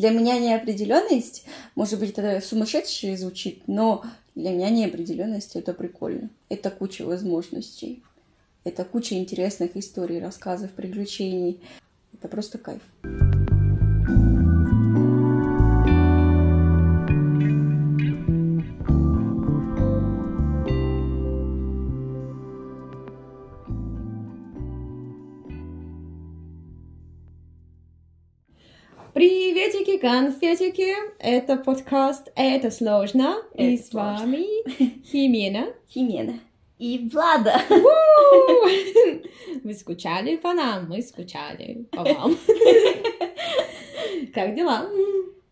Для меня неопределенность, может быть, это сумасшедшее звучит, но для меня неопределенность это прикольно. Это куча возможностей. Это куча интересных историй, рассказов, приключений. Это просто кайф. Конфетики! Это подкаст «Это сложно» Это и с сложно. вами Химена. Химена. И Влада. Вы скучали по нам, мы скучали по вам. Как дела?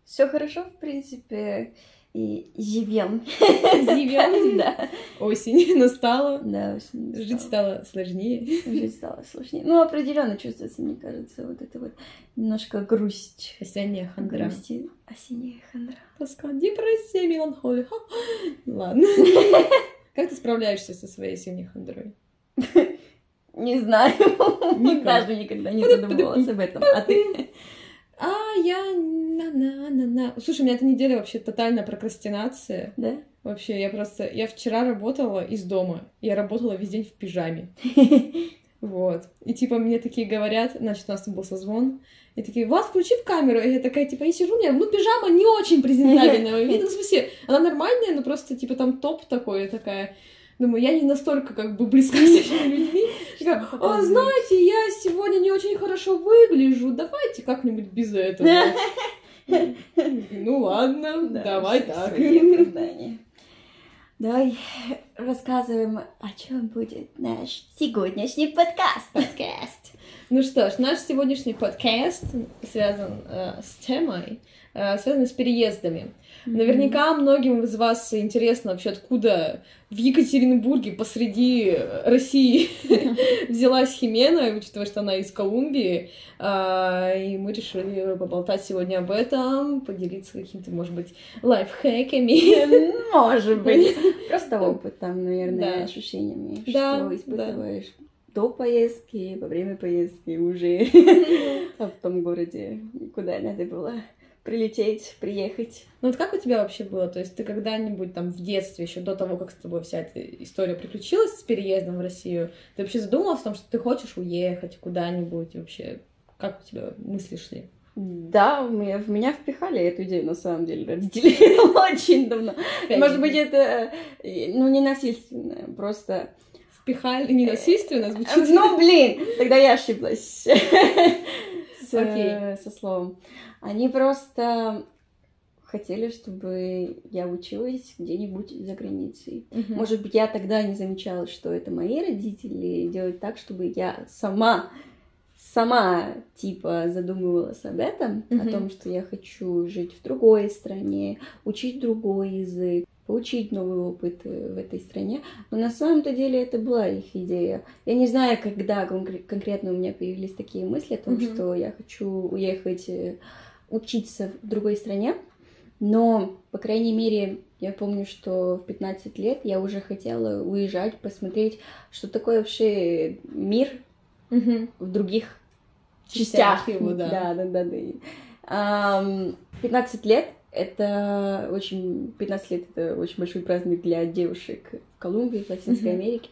Все хорошо, в принципе. И живем. Живем? Да. Осень настала, Да, очень жить стало- сложнее. Жить стало сложнее. Ну, определенно чувствуется, мне кажется, вот это вот немножко грусть. Осенняя хандра. Грусти. Осенняя хандра. Тоска, депрессия, меланхолия. Ладно. Как ты справляешься со своей осенней хандрой? Не знаю. Никак. Даже никогда не задумывалась об этом. А ты? А, я на-на-на-на. Слушай, у меня эта неделя вообще тотальная прокрастинация. Да? Вообще, я просто... Я вчера работала из дома. Я работала весь день в пижаме. Вот. И типа мне такие говорят, значит, у нас там был созвон, и такие, Влад, включи в камеру. И я такая, типа, я сижу, у меня, ну, пижама не очень презентабельного вида. Ну, в смысле, она нормальная, но просто, типа, там топ такой, такая... Думаю, я не настолько как бы близка с этими людьми. Такая, а, знаете, я сегодня не очень хорошо выгляжу, давайте как-нибудь без этого. Ну ладно, Да, давай так. Давай рассказываем, о чем будет наш сегодняшний подкаст. Ну что ж, наш сегодняшний подкаст связан э, с темой, э, связан с переездами. Наверняка многим из вас интересно вообще, откуда в Екатеринбурге посреди России взялась Химена, учитывая, что она из Колумбии. А, И мы решили поболтать сегодня об этом, поделиться какими-то, может быть, лайфхаками. Может быть. Просто опытом, наверное, Да. ощущениями, Да, что да. До поездки, во время поездки уже в том городе, куда надо было прилететь, приехать. Ну вот как у тебя вообще было? То есть ты когда-нибудь там в детстве, еще до того, как с тобой вся эта история приключилась с переездом в Россию, ты вообще задумалась о том, что ты хочешь уехать куда-нибудь? Вообще, как у тебя мысли шли? Да, в меня, в меня впихали эту идею, на самом деле, родители очень давно. Может быть, это, э, ну, не насильственно, просто... Впихали ненасильственно звучит? Ну, блин, тогда я ошиблась с, со словом. Они просто хотели, чтобы я училась где-нибудь за границей. Мгм. Может быть, я тогда не замечала, что это мои родители делают так, чтобы я сама, сама, типа, задумывалась об этом, Мгм. о том, что я хочу жить в другой стране, учить другой язык, получить новый опыт э, в этой стране. Но на самом-то деле это была их идея. Я не знаю, когда конкре- конкретно у меня появились такие мысли о том, Мгм. что я хочу уехать э, учиться в другой стране. Но, по крайней мере, я помню, что в 15 лет я уже хотела уезжать, посмотреть, что такое вообще мир Мгм. в других Частях частях. его, да. Да, да, да. да. Ам, 15 лет это очень... 15 лет это очень большой праздник для девушек в Колумбии, в Латинской Мгм. Америке.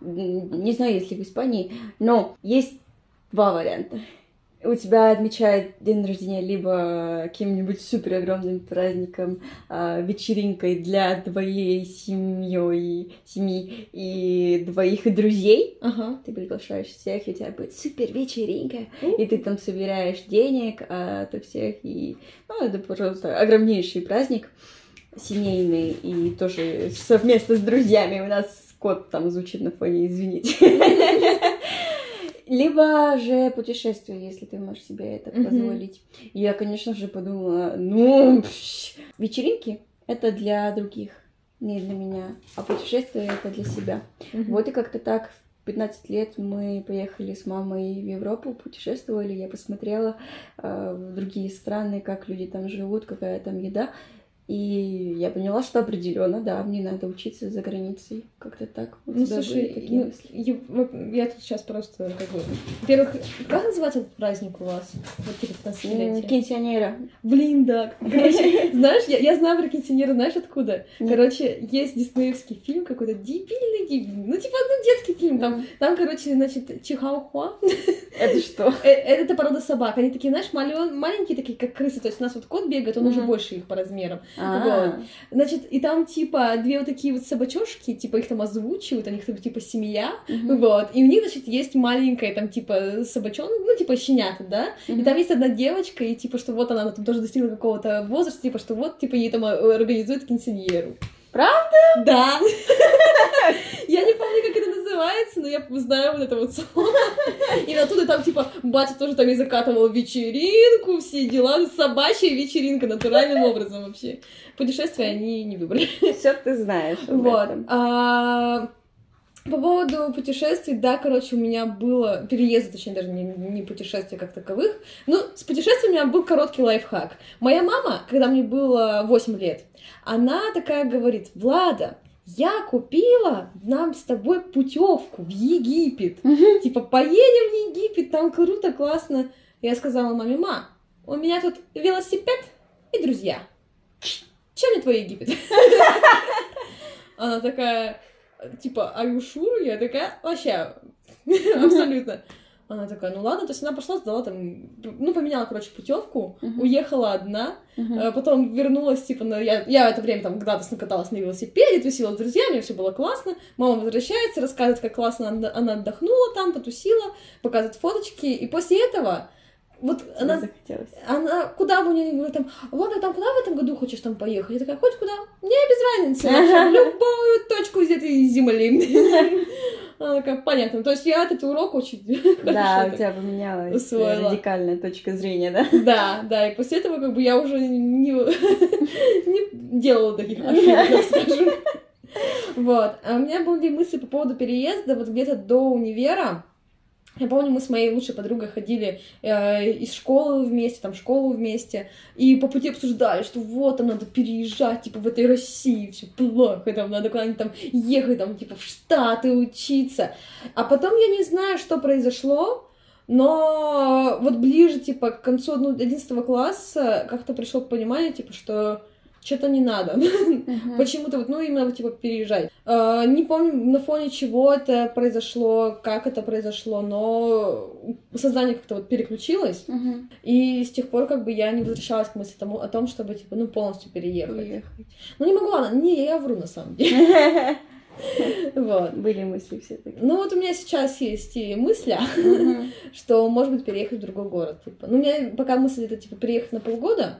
Не знаю, если в Испании, но есть два варианта. У тебя отмечают день рождения либо каким-нибудь супер огромным праздником, а, вечеринкой для твоей семьей, семьи и двоих друзей, Ага. ты приглашаешь всех, и у тебя будет супер вечеринка, и ты там собираешь денег от всех, и ну, это, пожалуйста, огромнейший праздник семейный, и тоже совместно с друзьями. У нас кот там звучит на фоне, извините. Либо же путешествие, если ты можешь себе это Мгм. позволить. Я, конечно же, подумала, ну, пш, вечеринки это для других, не для меня, а путешествие это для себя. Мгм. Вот и как-то так в 15 лет мы поехали с мамой в Европу, путешествовали, я посмотрела э, в другие страны, как люди там живут, какая там еда. И я поняла, что определенно, да, мне надо учиться за границей. Как-то так. У Ну, слушай, такие ну, я, я тут сейчас просто как бы... Во-первых, как называется этот праздник у вас? Вот М, 15-летие. Пенсионера. Блин, да. Короче, знаешь, я, я знаю про кинсинера, знаешь откуда? Короче, есть диснеевский фильм какой-то дебильный, дебильный. Ну, типа, ну, детский фильм. Там, там короче, значит, Чихауахуа. Это что? Э, Это порода собак. Они такие, знаешь, маленькие такие, как крысы. То есть у нас вот кот бегает, он уже больше их по размерам. А, Значит, и там, типа, две вот такие вот собачошки, типа, их там озвучивают, у них там, типа, семья, вот. И у них, значит, есть маленькая, там, типа, собачон, ну, типа, щенята, да? И там есть одна девочка, и, типа, что вот она, там тоже достигла какого-то возраста, типа, что вот, типа, ей там э, организуют кинсиньеру. Правда? Да. Я не помню, как это называется, но я знаю вот это вот слово. И оттуда там, типа, батя тоже там и закатывал вечеринку, все дела, собачья вечеринка натуральным образом вообще. Путешествия они не выбрали. Все ты знаешь. Вот. По поводу путешествий, да, короче, у меня было переезд, точнее, даже не, не путешествия как таковых. Ну, с путешествиями у меня был короткий лайфхак. Моя мама, когда мне было 8 лет, она такая говорит, Влада, я купила нам с тобой путевку в Египет. Типа, поедем в Египет, там круто, классно. Я сказала маме, ма, у меня тут велосипед и друзья. Чем мне твой Египет? Она такая, типа, sure? Я такая, вообще, абсолютно. Она такая, ну ладно, то есть она пошла, сдала там, ну, поменяла, короче, путевку, Мгм. уехала одна, а потом вернулась, типа, на... я, я в это время там градусно каталась на велосипеде, тусила с друзьями, все было классно. Мама возвращается, рассказывает, как классно она отдохнула там, потусила, показывает фоточки, и после этого вот Тебе она захотелось. она куда бы мне ни говорила, там, ладно, там куда в этом году хочешь там поехать? Я такая, хоть куда? Мне без разницы, вообще, в любую точку из этой земли. Она такая, понятно. То есть я этот урок очень Да, у тебя поменялась э, усвоила. радикальная точка зрения, да? Да, да, и после этого как бы я уже не, не делала таких ошибок, скажем. Вот. А у меня были мысли по поводу переезда вот где-то до универа. Я помню, мы с моей лучшей подругой ходили э, из школы вместе, там, школу вместе, и по пути обсуждали, что вот, там надо переезжать, типа, в этой России все плохо, там, надо куда-нибудь там ехать, там, типа, в Штаты учиться. А потом я не знаю, что произошло, но вот ближе, типа, к концу ну, 11 класса как-то пришло к пониманию, типа, что что-то не надо. Мгм. Почему-то вот, ну, именно типа, переезжать. А, не помню, на фоне чего это произошло, как это произошло, но сознание как-то вот переключилось, Мгм. и с тех пор как бы я не возвращалась к мысли тому, о том, чтобы, типа, ну, полностью переехать. Уехать. Ну, не могу, ладно, не, я вру на самом деле. Вот. Были мысли все таки Ну, вот у меня сейчас есть и мысли, Мгм. что, может быть, переехать в другой город, типа. Ну, у меня пока мысль это, типа, переехать на полгода,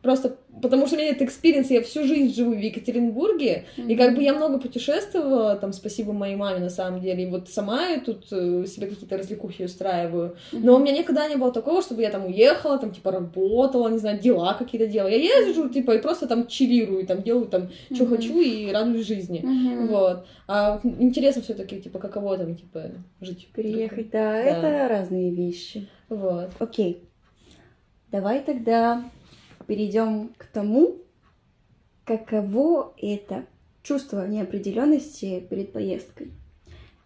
просто потому что у меня нет experience а, я всю жизнь живу в Екатеринбурге, и как бы я много путешествовала, там, спасибо моей маме, на самом деле, и вот сама я тут э, себе какие-то развлекухи устраиваю. Но у меня никогда не было такого, чтобы я там уехала, там, типа, работала, не знаю, дела какие-то делала. Я езжу, типа, и просто там чилирую, там, делаю там, что Мгм. хочу, и радуюсь жизни. Мгм. Вот. А интересно все таки типа, каково там, типа, жить. в Переехать, да, Да. это разные вещи. Вот. Окей. Давай тогда перейдем к тому, каково это чувство неопределенности перед поездкой.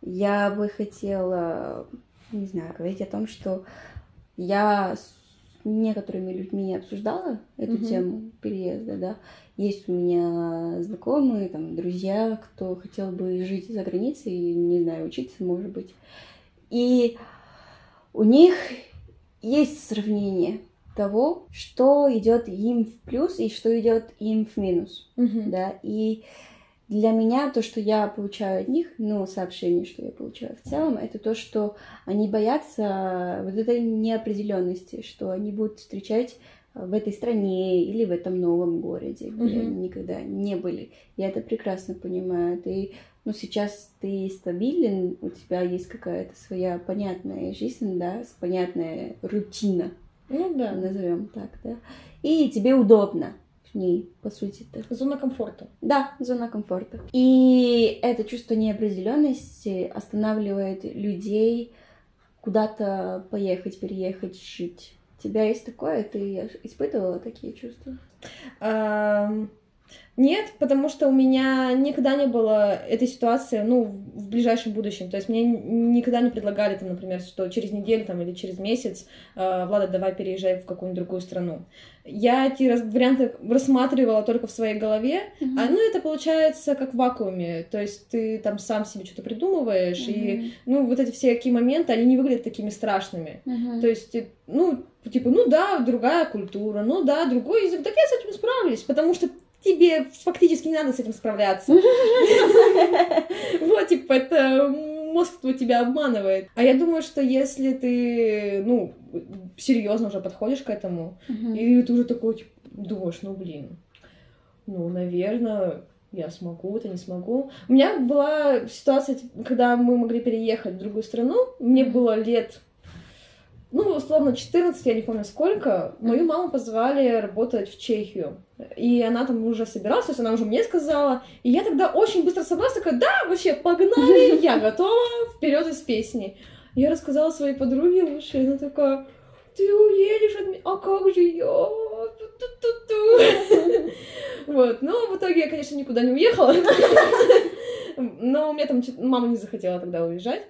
Я бы хотела, не знаю, говорить о том, что я с некоторыми людьми обсуждала эту Мгм. тему переезда, да. Есть у меня знакомые, там, друзья, кто хотел бы жить за границей, не знаю, учиться, может быть. И у них есть сравнение того, что идет им в плюс и что идет им в минус, Мгм. да, и для меня то, что я получаю от них, ну, сообщение, что я получаю в целом, это то, что они боятся вот этой неопределенности, что они будут встречать в этой стране или в этом новом городе, где Мгм. они никогда не были. Я это прекрасно понимаю. Ты, ну, сейчас ты стабилен, у тебя есть какая-то своя понятная жизнь, да, понятная рутина, Ну да. назовем так, да, и тебе удобно в ней, по сути-то. Зона комфорта. Да, зона комфорта. И это чувство неопределенности останавливает людей куда-то поехать, переехать, жить. У тебя есть такое? Ты испытывала такие чувства? Нет, потому что у меня никогда не было этой ситуации, ну, в ближайшем будущем. То есть мне никогда не предлагали, там, например, что через неделю там, или через месяц, э, Влада, давай переезжай в какую-нибудь другую страну. Я эти варианты рассматривала только в своей голове, mm-hmm. а ну это получается как в вакууме, то есть ты там сам себе что-то придумываешь, mm-hmm. и ну вот эти все такие моменты, они не выглядят такими страшными. Mm-hmm. То есть, ну, типа, ну да, другая культура, ну да, другой язык, так я с этим справлюсь, потому что тебе фактически не надо с этим справляться. Вот, типа, это мозг твой тебя обманывает. А я думаю, что если ты, ну, серьезно уже подходишь к этому, и ты уже такой, типа, думаешь, ну, блин, ну, наверное, я смогу, это не смогу. У меня была ситуация, когда мы могли переехать в другую страну, мне было лет ну, условно, 14, я не помню сколько, мою маму позвали работать в Чехию. И она там уже собиралась, то есть она уже мне сказала. И я тогда очень быстро собралась, такая, да, вообще, погнали, я готова, вперед из песни. Я рассказала своей подруге лучше, и она такая, ты уедешь от меня, а как же я? Вот, но в итоге я, конечно, никуда не уехала. Но у меня там мама не захотела тогда уезжать.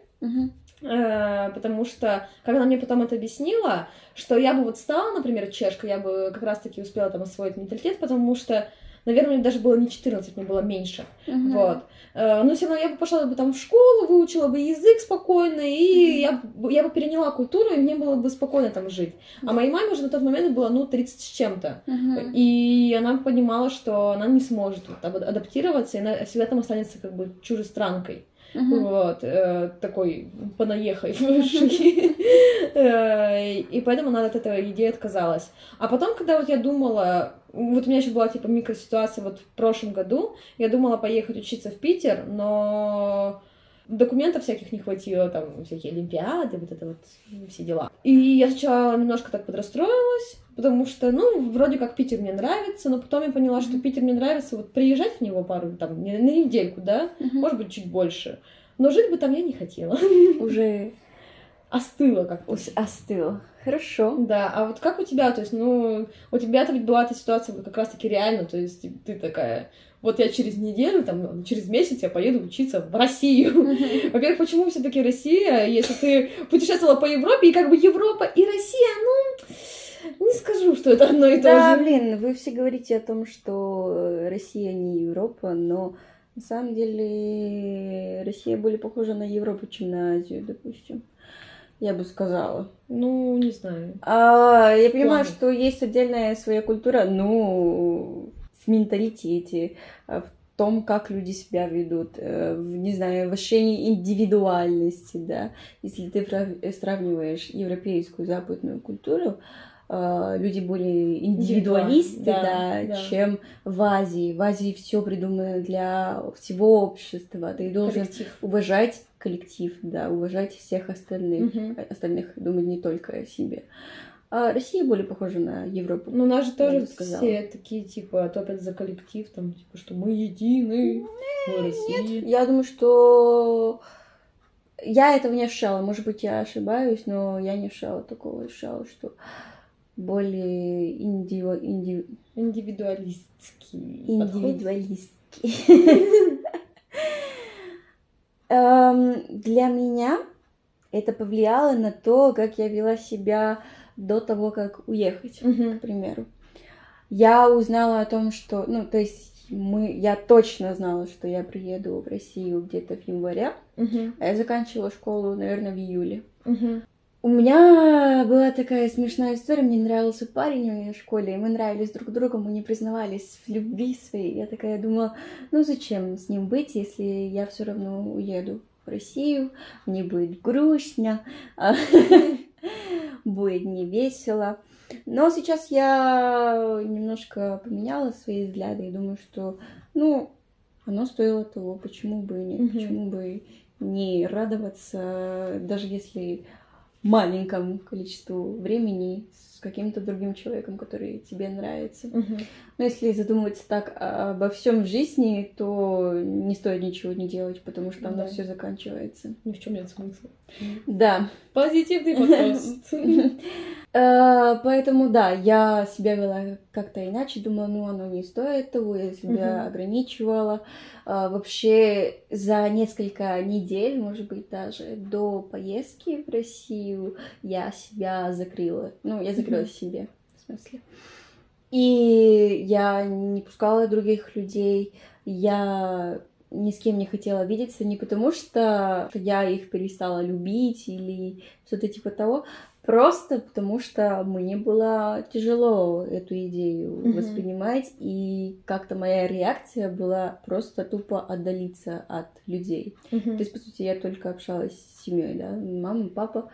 Э, потому что, когда она мне потом это объяснила, что я бы вот стала, например, чешкой, я бы как раз-таки успела там освоить менталитет, потому что, наверное, мне даже было не 14, мне было меньше, uh-huh. вот. Э, но все равно я бы пошла бы там в школу, выучила бы язык спокойно, и uh-huh. я, я бы переняла культуру, и мне было бы спокойно там жить. Uh-huh. А моей маме уже на тот момент было, ну, 30 с чем-то. Uh-huh. И она понимала, что она не сможет вот, адаптироваться, и она всегда там останется как бы чужестранкой. Uh-huh. Вот, э, такой понаехавший. Э, и поэтому она от этой идеи отказалась. А потом, когда вот я думала, вот у меня еще была типа микроситуация вот в прошлом году, я думала поехать учиться в Питер, но документов всяких не хватило, там всякие олимпиады, вот это вот все дела. И я сначала немножко так подрастроилась, потому что, ну, вроде как Питер мне нравится, но потом я поняла, что Питер мне нравится вот приезжать в него пару, там, на недельку, да, uh-huh. может быть, чуть больше. Но жить бы там я не хотела. Уже остыло как-то. Остыло. Хорошо. Да, а вот как у тебя, то есть, ну, у тебя-то ведь была эта ситуация как раз-таки реально, то есть ты такая, вот я через неделю, там, через месяц я поеду учиться в Россию. Во-первых, почему все таки Россия, если ты путешествовала по Европе, и как бы Европа и Россия, ну, не скажу, что это одно и то же. Да, блин, вы все говорите о том, что Россия не Европа, но на самом деле Россия более похожа на Европу, чем на Азию, допустим. Я бы сказала. Ну, не знаю. А, я понимаю, что есть отдельная своя культура, ну, в менталитете, в том, как люди себя ведут, э, в, не знаю, в ощущении индивидуальности, да. Если ты сравниваешь европейскую западную культуру, э, люди более индивидуалисты, да, да, да, чем в Азии. В Азии все придумано для всего общества. Ты должен коллектив. уважать коллектив, да, уважать всех остальных, угу. остальных думать не только о себе. А Россия более похожа на Европу. Ну, у нас же тоже все такие, типа, топят за коллектив, там, типа, что мы едины, мы Россия. Нет, я думаю, что я этого не ощущала. Может быть, я ошибаюсь, но я не ощущала такого. Ощущала, что более индиви... Инди... индивидуалистский. Индивидуалистский. Эм, для меня это повлияло на то, как я вела себя до того, как уехать, к примеру. Я узнала о том, что, ну, то есть мы, я точно знала, что я приеду в Россию где-то в январе, а я заканчивала школу, наверное, в июле. У меня была такая смешная история, мне нравился парень в моей школе, и мы нравились друг другу, мы не признавались в любви своей. Я такая думала, ну зачем с ним быть, если я все равно уеду в Россию, мне будет грустно, будет не весело. Но сейчас я немножко поменяла свои взгляды и думаю, что, ну, оно стоило того, почему бы нет, почему бы не радоваться, даже если маленькому количеству времени с каким-то другим человеком, который тебе нравится. Мгм. Но если задумываться так обо всем в жизни, то не стоит ничего не делать, потому что оно Да. все заканчивается. Ни в чем нет смысла. Да. Позитивный подкаст. Э, Поэтому, да, я себя вела как-то иначе, думала, ну, оно не стоит того, я себя ограничивала. А, Вообще, за несколько недель, может быть, даже до поездки в Россию, я себя закрыла. Ну, я закрыла себе, в смысле. И я не пускала других людей, я ни с кем не хотела видеться, не потому что я их перестала любить или что-то типа того, просто потому что мне было тяжело эту идею Мгм. воспринимать, и как-то моя реакция была просто тупо отдалиться от людей. То Мгм. есть, по сути, я только общалась с семьей, да, мама, папа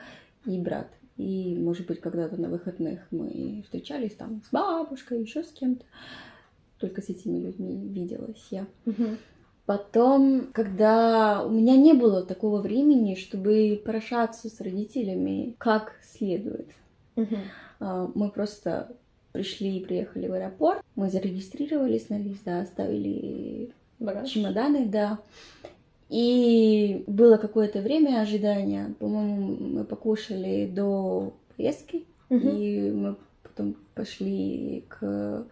и брат. И, может быть, когда-то на выходных мы встречались там с бабушкой, еще с кем-то. Только с этими людьми виделась я. Потом, когда у меня не было такого времени, чтобы поражаться с родителями как следует, а, мы просто пришли и приехали в аэропорт, мы зарегистрировались на лист, да, оставили Багаж. чемоданы, да. И было какое-то время ожидания. По-моему, мы покушали до поездки, Мгм. и мы потом пошли к,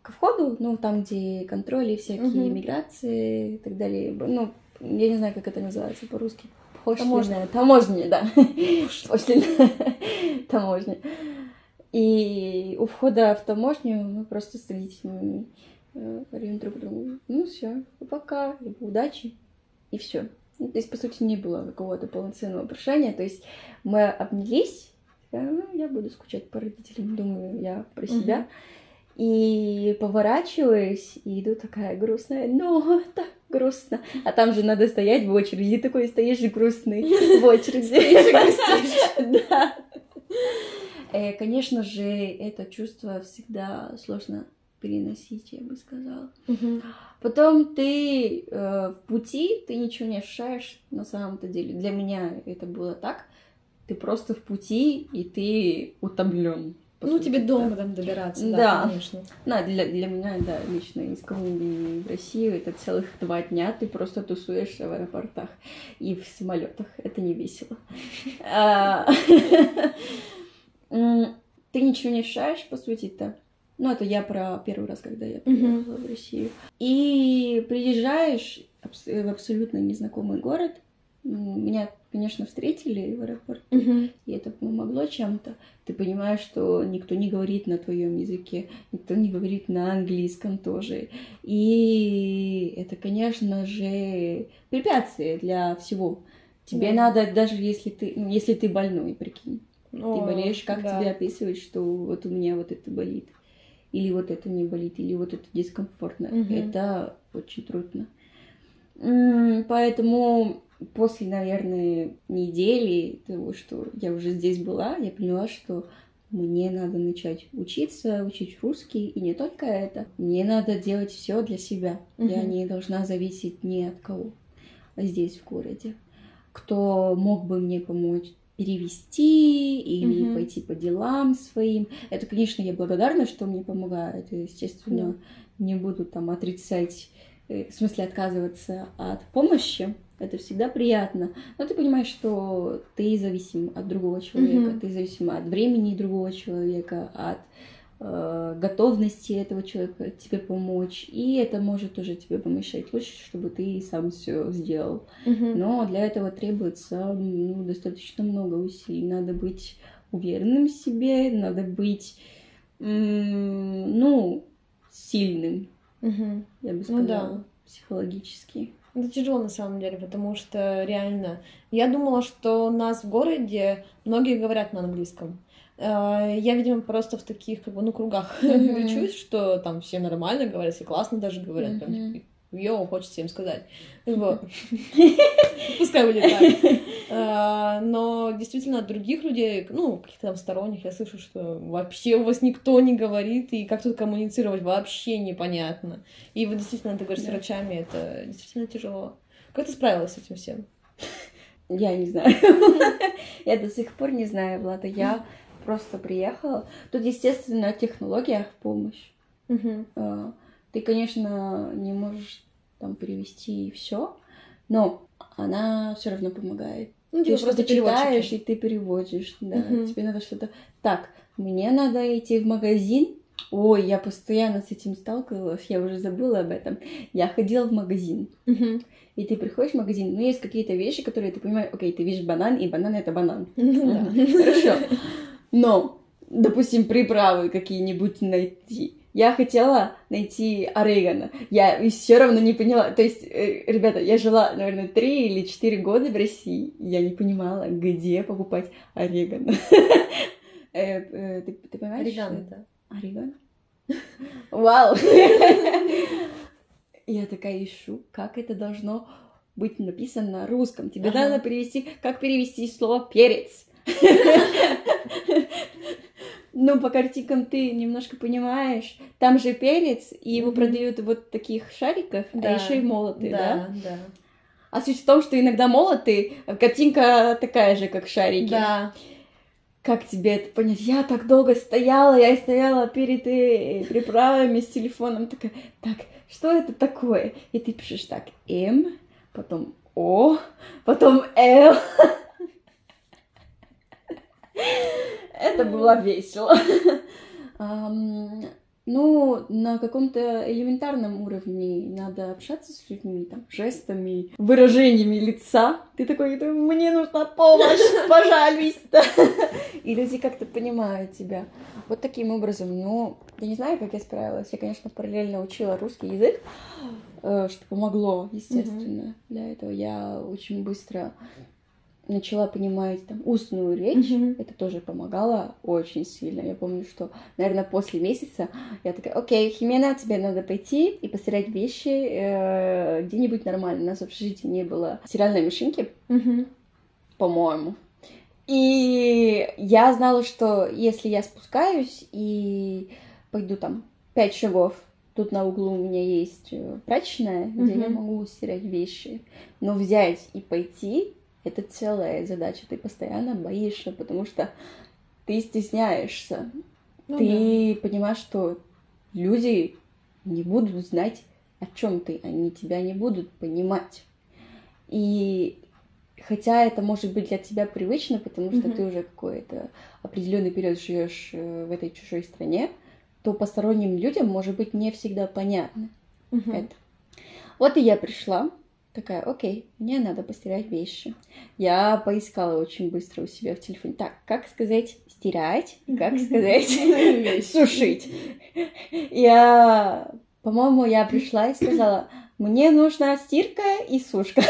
к входу, ну, там, где контроли всякие, Мгм. иммиграции и так далее. Ну, я не знаю, как это называется по-русски. Таможня. Таможня, да. Пошлина. Таможня. И у входа в таможню мы просто с родителями э, говорим друг другу, ну все, пока, либо удачи, и все. Ну, то есть, по сути, не было какого-то полноценного прощания. То есть мы обнялись, такая, ну, я буду скучать по родителям, думаю я про себя. И поворачиваюсь, и иду такая грустная, но так грустно. А там же надо стоять в очереди, и такой стоишь грустный в очереди. Да. Э, Конечно же, это чувство всегда сложно переносить, я бы сказала. Потом ты э, в пути, ты ничего не ощущаешь на самом-то деле. Для меня это было так. Ты просто в пути, и ты утомлен. Ну, сути, тебе да. долго там добираться, да, Да. конечно. Да, для, для меня, да, лично из Колумбии в Россию это целых два дня ты просто тусуешься в аэропортах и в самолетах. Это не весело. А, Ты ничего не ощущаешь, по сути-то. Ну, это я про первый раз, когда я приехала в Россию. И приезжаешь в абсолютно незнакомый город. М, Меня, конечно, встретили в аэропорту. Мгм. И это помогло чем-то. Ты понимаешь, что никто не говорит на твоем языке, никто не говорит на английском тоже. И это, конечно же, препятствие для всего. Тебе Да. надо, даже если ты, ну, если ты больной, прикинь. О, ты болеешь, как да. тебе описывать, что вот у меня вот это болит, или вот это не болит, или вот это дискомфортно. Мгм. Это очень трудно. Поэтому после, наверное, недели того, что я уже здесь была, я поняла, что мне надо начать учиться, учить русский, и не только это. Мне надо делать все для себя. Я Мгм. не должна зависеть ни от кого здесь, в городе. Кто мог бы мне помочь перевести или Мгм. пойти по делам своим. Это, конечно, я благодарна, что мне помогают. Естественно, не буду там отрицать, э, в смысле отказываться от помощи. Это всегда приятно. Но ты понимаешь, что ты зависим от другого человека, Мгм. ты зависим от времени другого человека, от готовности этого человека тебе помочь. И это может тоже тебе помешать. Лучше, чтобы ты сам все сделал. Мгм. Но для этого требуется ну, достаточно много усилий. Надо быть уверенным в себе, надо быть, ну, сильным, Мгм. я бы Ну сказала, да. психологически. Это тяжело на самом деле, потому что реально... Я думала, что у нас в городе многие говорят на английском. Э, Я, видимо, просто в таких, как бы, ну, кругах Мгм. учусь, что там все нормально говорят, все классно даже говорят. Прям, типа, Йоу, хочется им сказать. Пускай будет так. А, Но действительно от других людей, ну, каких-то там сторонних, я слышу, что вообще у вас никто не говорит, и как тут коммуницировать вообще непонятно. И вот действительно, ты говоришь, с врачами это действительно тяжело. Как ты справилась с этим всем? Я не знаю. Я до сих пор не знаю, Влада. Я просто приехала. Тут, естественно, технология в помощь. А, Ты, конечно, не можешь там перевести все, но она все равно помогает. Ну, Ты типа что-то просто читаешь, и ты переводишь, да. Мгм. Тебе надо что-то... Так, мне надо идти в магазин. Ой, я постоянно с этим сталкивалась, я уже забыла об этом. Я ходила в магазин. Мгм. И ты приходишь в магазин, ну, есть какие-то вещи, которые ты понимаешь, окей, ты видишь банан, и банан это банан. Ну. Хорошо. Но, допустим, приправы какие-нибудь найти. Я хотела найти орегано. Я все равно не поняла. То есть, э, ребята, я жила, наверное, три или четыре года в России. Я не понимала, где покупать орегано. Э, э, Ты ты понимаешь? Орегано, да. Орегано? Вау! Я такая ищу, как это должно быть написано на русском. Тебе Ага. надо перевести, как перевести слово перец. Ну, по картинкам ты немножко понимаешь. Там же перец, и его продают вот в таких шариках, а Да. еще и молотый, да? Да, да. А суть в том, что иногда молотый, а картинка такая же, как шарики. Да. Как тебе это понять? Я так долго стояла, я стояла перед э, приправами с телефоном, такая, так, что это такое? И ты пишешь так, М, потом О, потом Л. Это было весело. Ну, на каком-то элементарном уровне надо общаться с людьми, там, жестами, выражениями лица. Ты такой, «Да мне нужна помощь, пожалуйста. И люди как-то понимают тебя. Вот таким образом, ну, я не знаю, как я справилась. Я, конечно, параллельно учила русский язык, э, что помогло, естественно, для этого. Я очень быстро начала понимать там устную речь. Мгм. Это тоже помогало очень сильно. Я помню, что, наверное, после месяца я такая, окей, Химена, тебе надо пойти и постирать вещи э, где-нибудь нормально. У нас в общежитии не было стиральной машинки, Мгм. по-моему. И я знала, что если я спускаюсь и пойду там пять шагов, тут на углу у меня есть э, прачечная, где я Мгм. могу стирать вещи. Но взять и пойти это целая задача. Ты постоянно боишься, потому что ты стесняешься. Ну ты понимаешь, что люди не будут знать, о чем ты, они тебя не будут понимать. И хотя это может быть для тебя привычно, потому что Мгм. ты уже какой-то определенный период живешь э, в этой чужой стране, то посторонним людям может быть не всегда понятно Мгм. это. Вот и я пришла, такая, окей, мне надо постирать вещи. Я поискала очень быстро у себя в телефоне. Так, как сказать стирать, как сказать сушить. Я, по-моему, я пришла и сказала, мне нужна стирка и сушка.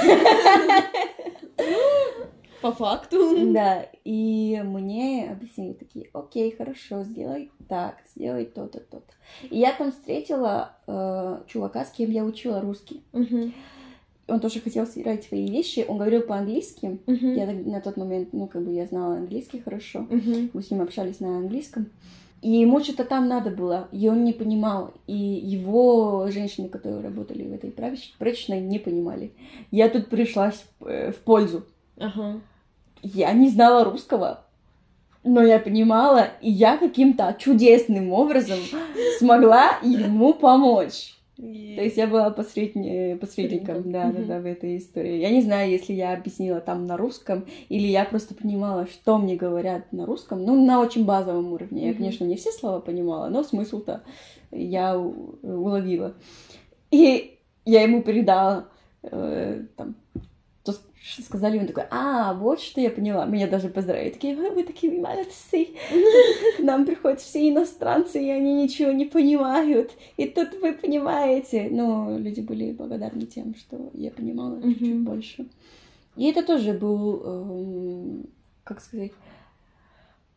По факту. Да, и мне объяснили такие, окей, хорошо, сделай так, сделай то-то, то-то. И я там встретила э, чувака, с кем я учила русский. Он тоже хотел стирать свои вещи, он говорил по-английски. Мгм. Я на тот момент, ну, как бы я знала английский хорошо. Мгм. Мы с ним общались на английском. И ему что-то там надо было, и он не понимал. И его женщины, которые работали в этой прачечной, не понимали. Я тут пришла с- э, в пользу. Ага. Я не знала русского, но я понимала, и я каким-то чудесным образом смогла ему помочь. То есть я была посредни- посредником, Посредником. да, да, да, в этой истории. Я не знаю, если я объяснила там на русском, или я просто понимала, что мне говорят на русском. Ну, на очень базовом уровне. Я, конечно, не все слова понимала, но смысл-то я у- уловила. И я ему передала э, там, что сказали, он такой, а, вот что я поняла. Меня даже поздравили. Такие, вы, вы такие молодцы. К нам приходят все иностранцы, и они ничего не понимают. И тут вы понимаете. Но люди были благодарны тем, что я понимала Мгм. чуть-чуть больше. И это тоже был, эм, как сказать,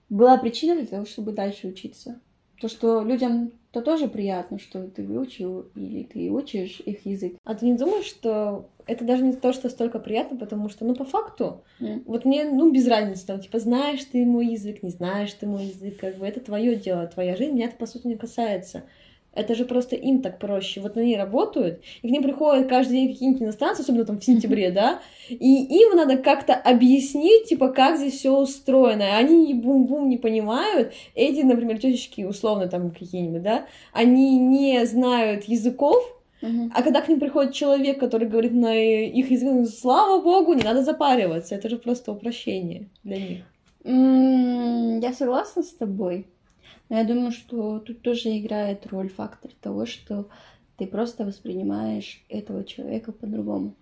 была причина для того, чтобы дальше учиться. То, что людям то тоже приятно, что ты выучил или ты учишь их язык. А ты не думаешь, что это даже не то, что столько приятно, потому что, ну, по факту, М. вот мне, ну, без разницы, там, типа, знаешь ты мой язык, не знаешь ты мой язык, как бы это твое дело, твоя жизнь, меня это, по сути, не касается. Это же просто им так проще. Вот они работают, и к ним приходят каждый день какие-нибудь иностранцы, особенно там в сентябре, да, и им надо как-то объяснить, типа, как здесь все устроено. Они бум-бум не понимают. Эти, например, тетечки, условно, там какие-нибудь, да, они не знают языков, а когда к ним приходит человек, который говорит на их языке, ну, слава богу, не надо запариваться. Это же просто упрощение для них. Я согласна с тобой. Но я думаю, что тут тоже играет роль фактор того, что ты просто воспринимаешь этого человека по-другому.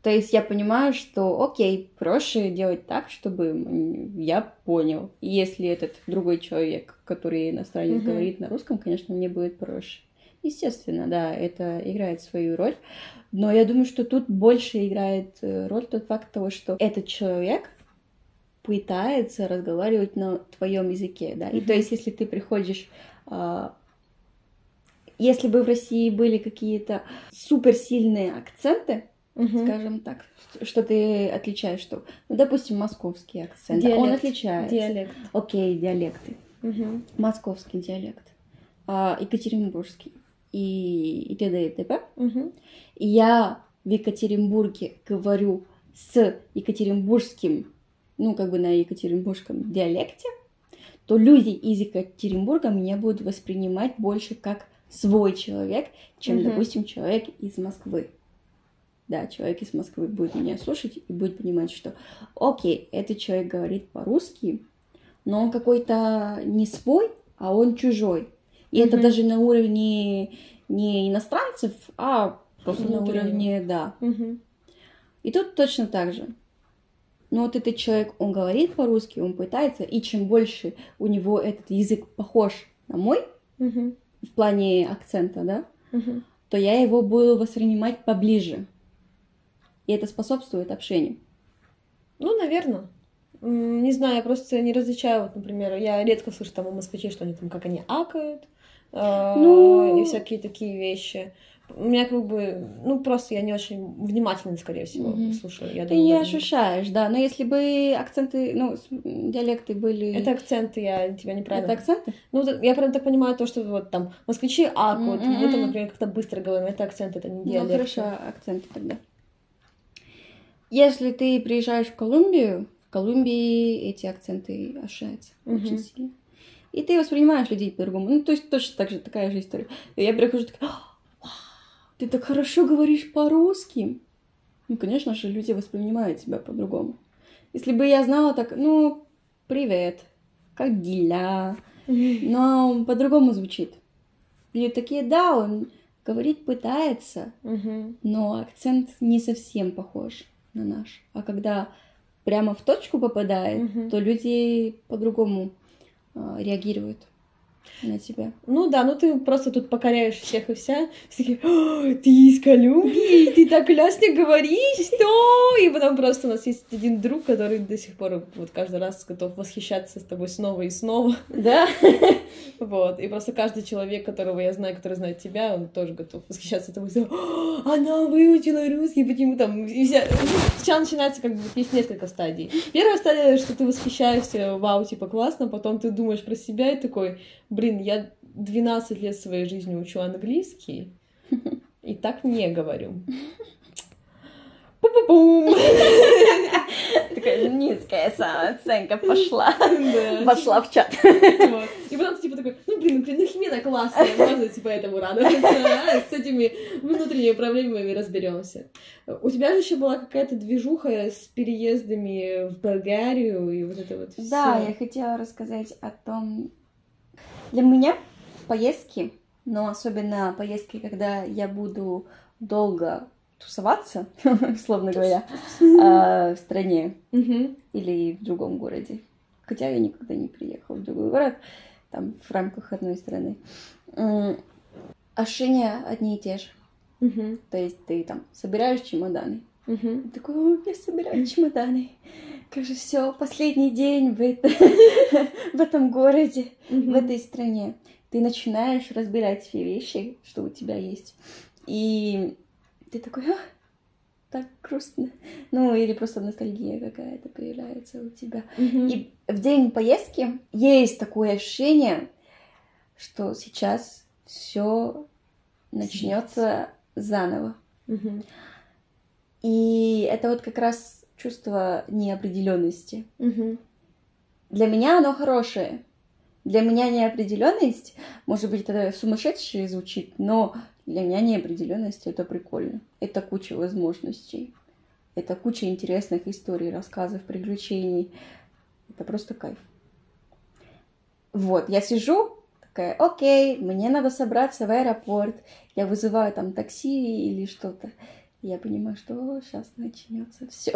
То есть я понимаю, что окей, проще делать так, чтобы я понял. И если этот другой человек, который иностранец, mm-hmm. говорит на русском, конечно, мне будет проще. Естественно, да, это играет свою роль. Но я думаю, что тут больше играет э, роль тот факт того, что этот человек пытается разговаривать на твоем языке, да. И mm-hmm. то есть, если ты приходишь а, если бы в России были какие-то суперсильные акценты, угу. скажем так, что ты отличаешь, что, ну, допустим, московский акцент, диалект. он отличается. Диалект. Окей, диалекты. Угу. Московский диалект, а, екатеринбургский и, и т.д. и т.п. Угу. И я в Екатеринбурге говорю с екатеринбургским, ну, как бы на екатеринбургском диалекте, то люди из Екатеринбурга меня будут воспринимать больше как свой человек, чем, угу. допустим, человек из Москвы. Да, человек из Москвы будет меня слушать и будет понимать, что, окей, этот человек говорит по-русски, но он какой-то не свой, а он чужой. И mm это даже на уровне не иностранцев, а просто на уровне, да. mm И тут точно так же. Но вот этот человек, он говорит по-русски, он пытается, и чем больше у него этот язык похож на мой, mm в плане акцента, да, mm то я его буду воспринимать поближе. И это способствует общению. Ну, наверное. Не знаю, я просто не различаю, вот, например, я редко слышу там у москвичей, что они там, как они акают, а, ну... и всякие такие вещи. У меня как бы, ну, просто я не очень внимательно, скорее всего, mm-hmm. слушаю. Я Ты думаю, не ощущаешь, да, но если бы акценты, ну, диалекты были... Это акценты, я тебя неправильно... Это акценты? Ну, я прям так понимаю то, что вот там москвичи акают, mm-hmm. мы там, например, как-то быстро говорим, это акцент, это не диалект. Ну, хорошо, акценты тогда. Если ты приезжаешь в Колумбию, в Колумбии эти акценты ошибаются mm-hmm. очень сильно. И ты воспринимаешь людей по-другому. Ну, то есть точно так же такая же история. Я прихожу такая, ты так хорошо говоришь по-русски. Ну, конечно же, люди воспринимают тебя по-другому. Если бы я знала так, ну, привет, как дела, но по-другому звучит. Люди такие, да, он говорить пытается, но акцент не совсем похож на наш. А когда прямо в точку попадает, то люди по-другому э, реагируют на тебя. Ну да, ну ты просто тут покоряешь всех и вся. Все такие, ты из Колумбии, ты так классно говоришь, что? И потом просто у нас есть один друг, который до сих пор вот каждый раз готов восхищаться с тобой снова и снова. Да? Вот. И просто каждый человек, которого я знаю, который знает тебя, он тоже готов восхищаться тобой. Она выучила русский, почему там... И вся... Сначала начинается как бы есть несколько стадий. Первая стадия, что ты восхищаешься, вау, типа классно, потом ты думаешь про себя и такой, блин, я 12 лет своей жизни учу английский, и так не говорю. Пу-пу-пум! Такая низкая самооценка пошла. Пошла в чат. И потом ты типа такой, ну блин, ну Химена классная, можно типа этому радоваться. А с этими внутренними проблемами разберемся. У тебя же еще была какая-то движуха с переездами в Болгарию и вот это вот. Да, я хотела рассказать о том, для меня поездки, но особенно поездки, когда я буду долго тусоваться, условно говоря, а, в стране или в другом городе. Хотя я никогда не приехала в другой город, там, в рамках одной страны. Ощущения одни и те же. То есть ты там собираешь чемоданы. Такой, я собираю чемоданы как же все, последний день в, это, в этом городе, mm-hmm. в этой стране. Ты начинаешь разбирать все вещи, что у тебя есть. И ты такой, так грустно. Ну, или просто ностальгия какая-то появляется у тебя. Mm-hmm. И в день поездки есть такое ощущение, что сейчас все начнется заново. Мгм. И это вот как раз чувство неопределенности. Мгм. Для меня оно хорошее. Для меня неопределенность, может быть, это сумасшедшее звучит, но для меня неопределенность это прикольно. Это куча возможностей. Это куча интересных историй, рассказов, приключений. Это просто кайф. Вот, я сижу, такая, окей, мне надо собраться в аэропорт. Я вызываю там такси или что-то. Я понимаю, что сейчас начнется все.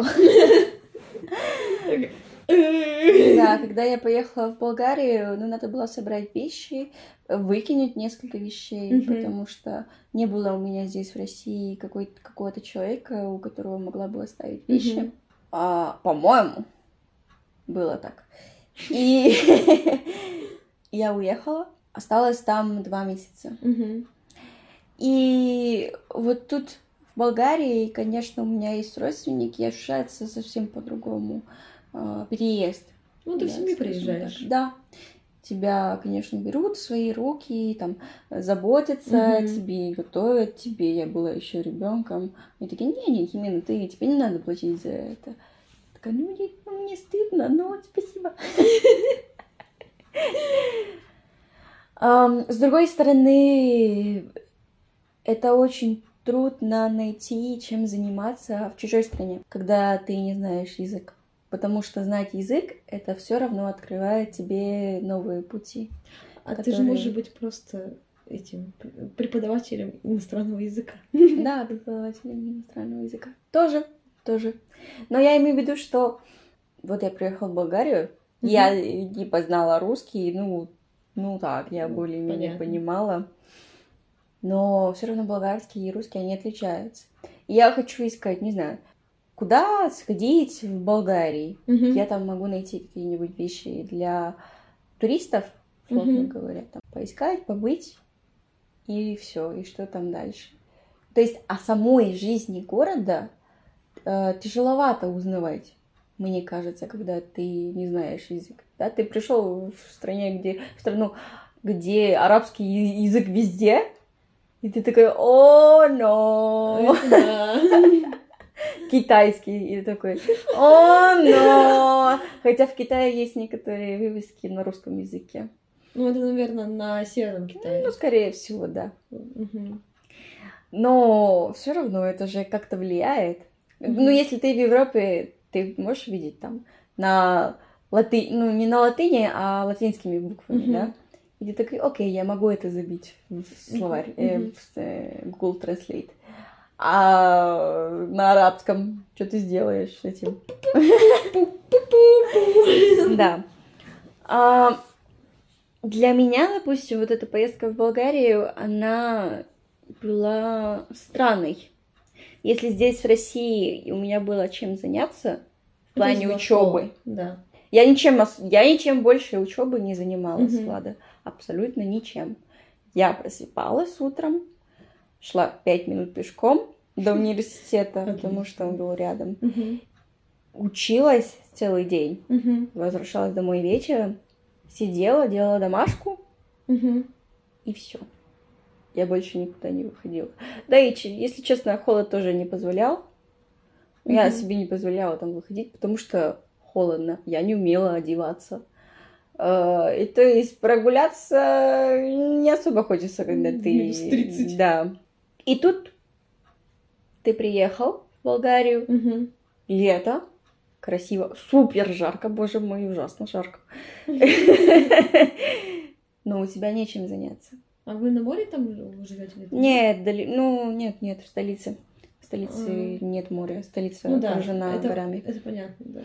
Да, когда я поехала в Болгарию, ну, надо было собрать вещи, выкинуть несколько вещей, Мгм. потому что не было у меня здесь в России какой- какого-то человека, у которого могла бы оставить вещи. Мгм. А, по-моему, было так. И я уехала, осталась там два месяца. И вот тут в Болгарии, конечно, у меня есть родственники, и ощущается совсем по-другому а, переезд. Ну, ты в семью приезжаешь. так. Да. Тебя, конечно, берут в свои руки, там, заботятся о Мгм. тебе, готовят тебе. Я была еще ребенком. И такие, не, не, Химена, ты, тебе не надо платить за это. Такая, ну, мне, ну, мне стыдно, но спасибо. С другой стороны, это очень трудно найти, чем заниматься в чужой стране, когда ты не знаешь язык. Потому что знать язык, это все равно открывает тебе новые пути. А ты же которые- можешь быть просто этим преподавателем иностранного языка. Да, преподавателем иностранного языка. Тоже, тоже. Но я имею в виду, что вот я приехала в Болгарию, я э, типа знала русский, ну, ну так, я более-менее понятно. понимала. Но все равно болгарский и русский, они отличаются. И я хочу искать, не знаю, куда сходить в Болгарии. Мгм. Я там могу найти какие-нибудь вещи для туристов, условно Мгм. говоря, там поискать, побыть, и все, и что там дальше. То есть о самой жизни города э, тяжеловато узнавать, мне кажется, когда ты не знаешь язык. Да, ты пришел в стране, где в страну, где арабский язык везде, и ты такой, о, но китайский, и такой, о, но Хотя в Китае есть некоторые вывески на русском языке. Ну, это, наверное, на Северном Китае. Ну, скорее всего, да. Но все равно это же как-то влияет. Ну, если ты в Европе, ты можешь видеть там на латы... ну, не на латыни, а латинскими буквами, да? И ты такой, окей, я могу это забить в словарь, э, в э, Google Translate. А на арабском что ты сделаешь с этим? Да. А, для меня, допустим, вот эта поездка в Болгарию, она была странной. Если здесь, в России, у меня было чем заняться в плане учебы, Да. я ничем, я ничем больше учебы не занималась, Мгм. Влада. Абсолютно ничем. Я просыпалась утром, шла пять минут пешком до университета, потому что он был рядом. Училась целый день, возвращалась домой вечером, сидела, делала домашку, и все. Я больше никуда не выходила. Да и, если честно, холод тоже не позволял. Я себе не позволяла там выходить, потому что холодно. Я не умела одеваться. Э, И то есть прогуляться не особо хочется, когда ты... Минус 30. Да. И тут ты приехал в Болгарию, Мгм. лето, красиво, супер жарко, боже мой, ужасно жарко. Но у тебя нечем заняться. А вы на море там живете? Нет, дали... ну нет, нет, в столице. В столице А. нет моря, столица Ну да, окружена это, горами. это понятно, да.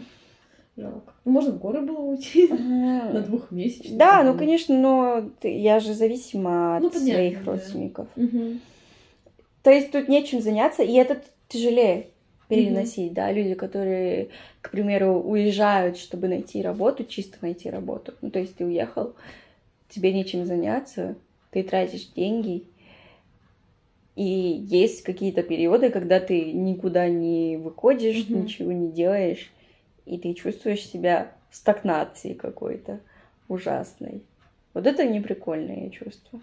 Жалко. Ну, Можно в горы было уйти на двухмесячный. Да, ну конечно, но я же зависима от Ну, своих родственников. То есть тут нечем заняться, и это тяжелее переносить, да, люди, которые, к примеру, уезжают, чтобы найти работу, чисто найти работу. Ну, то есть ты уехал, тебе нечем заняться, ты тратишь деньги, и есть какие-то периоды, когда ты никуда не выходишь, Мгм. ничего не делаешь, и ты чувствуешь себя в стагнации какой-то ужасной. Вот это неприкольное чувство.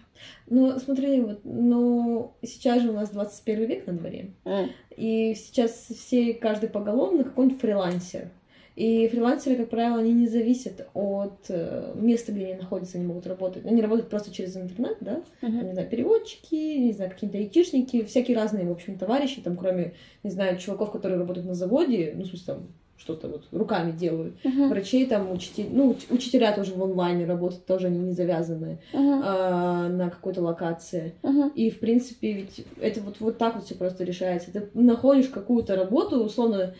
Ну, смотри, вот, ну, сейчас же у нас 21 век на дворе, Mm. и сейчас все, каждый поголовно какой-нибудь фрилансер. И фрилансеры, как правило, они не зависят от э, места, где они находятся, они могут работать. Они работают просто через интернет, да? Там, не знаю, переводчики, не знаю, какие-то айтишники, всякие разные, в общем, товарищи, там, кроме, не знаю, чуваков, которые работают на заводе, ну, в смысле, там, что-то вот руками делают. Мгм. Врачей там, учитель, ну, уч- учителя тоже в онлайне работают, тоже они не завязаны Мгм. а, на какой-то локации. Мгм. И, в принципе, ведь это вот, вот так вот все просто решается. Ты находишь какую-то работу, условно,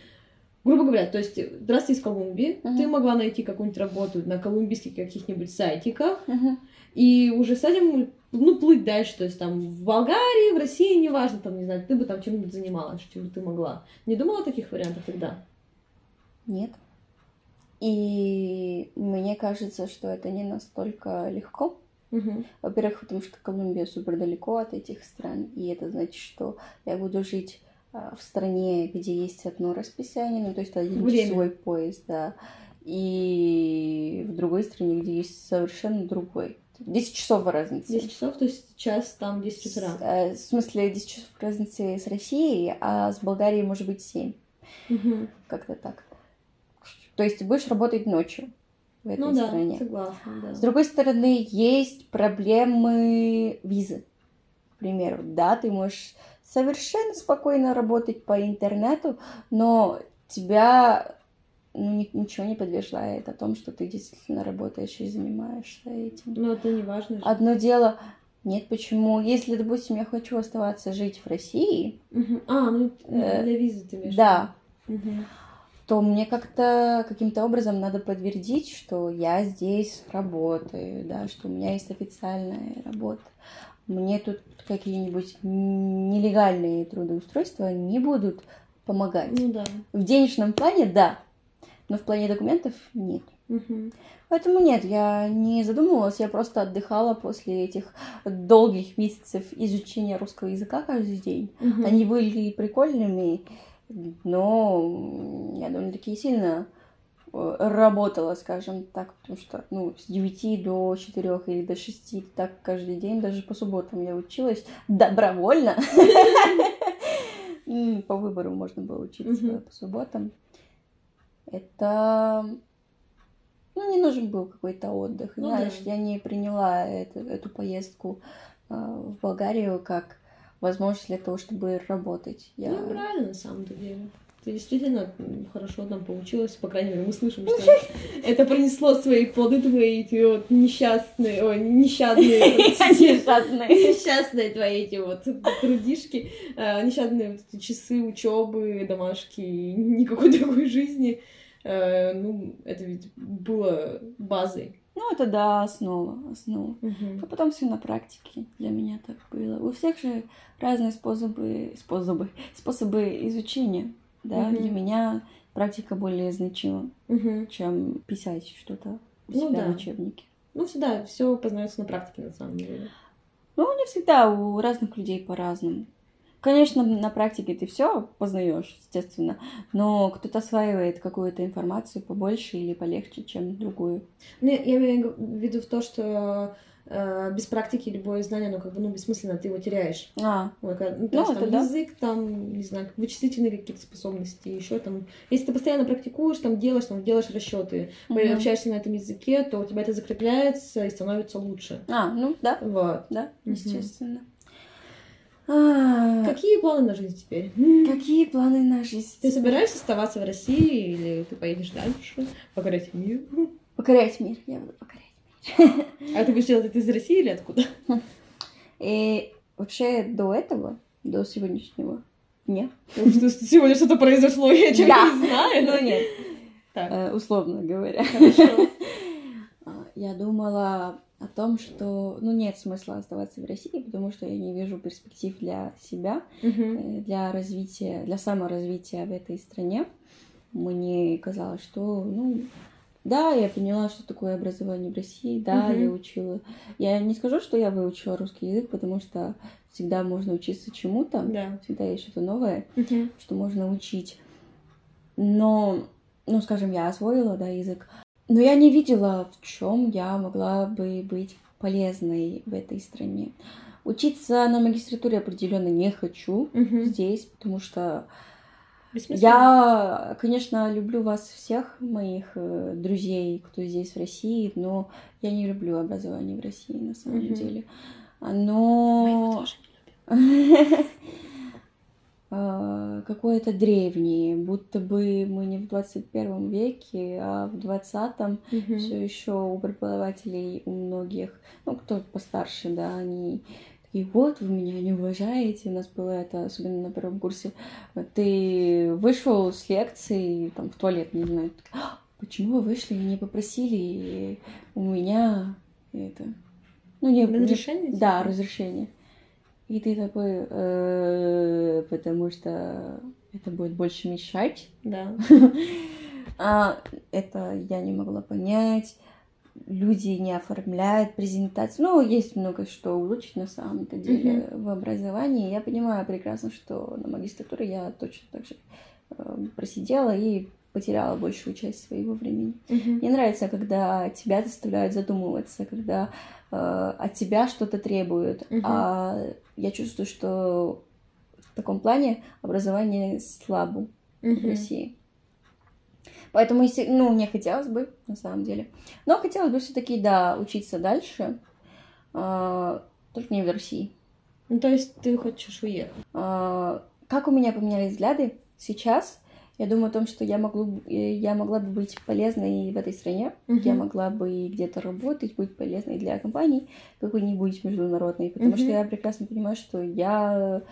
грубо говоря, то есть, раз ты из Колумбии, Мгм. ты могла найти какую-нибудь работу на колумбийских каких-нибудь сайтиках, Мгм. и уже с этим, ну, плыть дальше, то есть, там, в Болгарии, в России, неважно, там, не знаю, ты бы там чем-нибудь занималась, чем бы ты могла. Не думала о таких вариантах тогда? Нет. И мне кажется, что это не настолько легко. Мгм. Во-первых, потому что Колумбия супер далеко от этих стран, и это значит, что я буду жить а, в стране, где есть одно расписание, ну то есть один Время. часовой поезд, да, и в другой стране, где есть совершенно другой. 10 часов разницы. 10 часов, то есть час там 10 С- утра. э, В смысле, 10 часов разницы с Россией, а с Болгарией может быть 7. Мгм. Как-то так. То есть ты будешь работать ночью в этой Ну да, стране. согласна, да. С другой стороны, есть проблемы визы. К примеру, да, ты можешь совершенно спокойно работать по интернету, но тебя ну, ни- ничего не подтверждает о том, что ты действительно работаешь и занимаешься этим. Но это не важно. же. Одно дело, нет, почему? Если, допустим, я хочу оставаться жить в России, Мгм. А, ну Э, для визы ты имеешь да, виду? То мне как-то каким-то образом надо подтвердить, что я здесь работаю, да, что у меня есть официальная работа. Мне тут какие-нибудь нелегальные трудоустройства не будут помогать. Ну да. В денежном плане да, но в плане документов нет. Мгм. Поэтому нет, я не задумывалась, я просто отдыхала после этих долгих месяцев изучения русского языка каждый день. Мгм. Они были прикольными, но я довольно-таки сильно э, работала, скажем так, потому что ну, с 9 до 4 или до 6 так каждый день, даже по субботам я училась добровольно. По выбору можно было учиться по субботам. Это ну, не нужен был какой-то отдых. Ну Знаешь, я не приняла эту, эту поездку э, в Болгарию как возможность для того, чтобы работать. Я... Ну, правильно, на самом-то деле. Ты действительно хорошо там получилось, по крайней мере, мы слышим, что это принесло свои плоды твои, эти вот несчастные, ой, нещадные, Несчастные. несчастные твои эти вот трудишки, э, нещадные вот эти часы учебы, домашки, никакой другой жизни. Э, Ну, это ведь было базой. Ну, это да, основа, основа. А потом все на практике для меня так было. У всех же разные способы, способы, способы изучения. Да, Мгм. для меня практика более значима, Мгм. чем писать что-то у Ну себя да. в учебнике. Ну, всегда все познается на практике, на самом деле. Ну, не всегда, у разных людей по-разному. Конечно, на практике ты все познаешь, естественно, но кто-то осваивает какую-то информацию побольше или полегче, чем другую. Ну, я имею в виду в то, что э, без практики любое знание, оно как бы, ну, бессмысленно, ты его теряешь. А, Ой, ну, то Ну, есть, там, да. язык, там, не знаю, вычислительные какие-то способности, еще там. Если ты постоянно практикуешь, там, делаешь, там, делаешь расчеты, Мгм. общаешься на этом языке, то у тебя это закрепляется и становится лучше. а, ну да, Вот. да, естественно. А, Какие планы на жизнь теперь? Какие планы на жизнь? Ты собираешься оставаться в России или ты поедешь дальше, покорять мир? Покорять мир, я буду покорять. А ты будешь делать это из России или откуда? И вообще до этого, до сегодняшнего дня, сегодня что-то произошло, я чего не знаю. ну нет, Так, э, условно говоря, хорошо. Я думала о том, что, ну, нет смысла оставаться в России, потому что я не вижу перспектив для себя, э, для развития, для саморазвития в этой стране. Мне казалось, что, ну, да, я поняла, что такое образование в России, да, Мгм. я учила. Я не скажу, что я выучила русский язык, потому что всегда можно учиться чему-то, Да. всегда есть что-то новое Мгм. что можно учить. Но, ну, скажем, я освоила, да, язык. Но я не видела, в чем я могла бы быть полезной в этой стране. Учиться на магистратуре определенно не хочу Мгм. здесь, потому что я, конечно, люблю вас всех, моих э, друзей, кто здесь в России, но я не люблю образование в России на самом Мгм. деле. Мы его Оно тоже не любим. э, какое-то древнее, будто бы мы не в 21 веке, а в 20 Мгм. все еще у преподавателей, у многих, ну, кто постарше, да, они такие, вот, вы меня не уважаете. У нас было это, особенно на первом курсе. Ты вышел с лекции, там, в туалет, не знаю, «А, почему вы вышли и не попросили у меня это... Ну, не, не- Разрешение? да, типа? разрешение. И ты такой, «Э, потому что это будет больше мешать. Да. А, это я не могла понять. Люди не оформляют презентацию. Ну, есть много что улучшить на самом-то деле в образовании. Я понимаю прекрасно, что на магистратуре я точно так же э, просидела и потеряла большую часть своего времени. Мгм. Мне нравится, когда тебя заставляют задумываться, когда э, от тебя что-то требуют. Мгм. А я чувствую, что в таком плане образование слабо в Мгм. России. Поэтому, если, ну, мне хотелось бы, на самом деле. Но хотелось бы все-таки, да, учиться дальше. а, только не в России. Ну, то есть ты хочешь уехать? А, Как у меня поменялись взгляды сейчас? Я думаю о том, что я, могу, э, я могла бы быть полезной в этой стране. Я Мгм. могла бы где-то работать, быть полезной для компаний какой-нибудь международной. Потому что Мгм. я прекрасно понимаю, что я...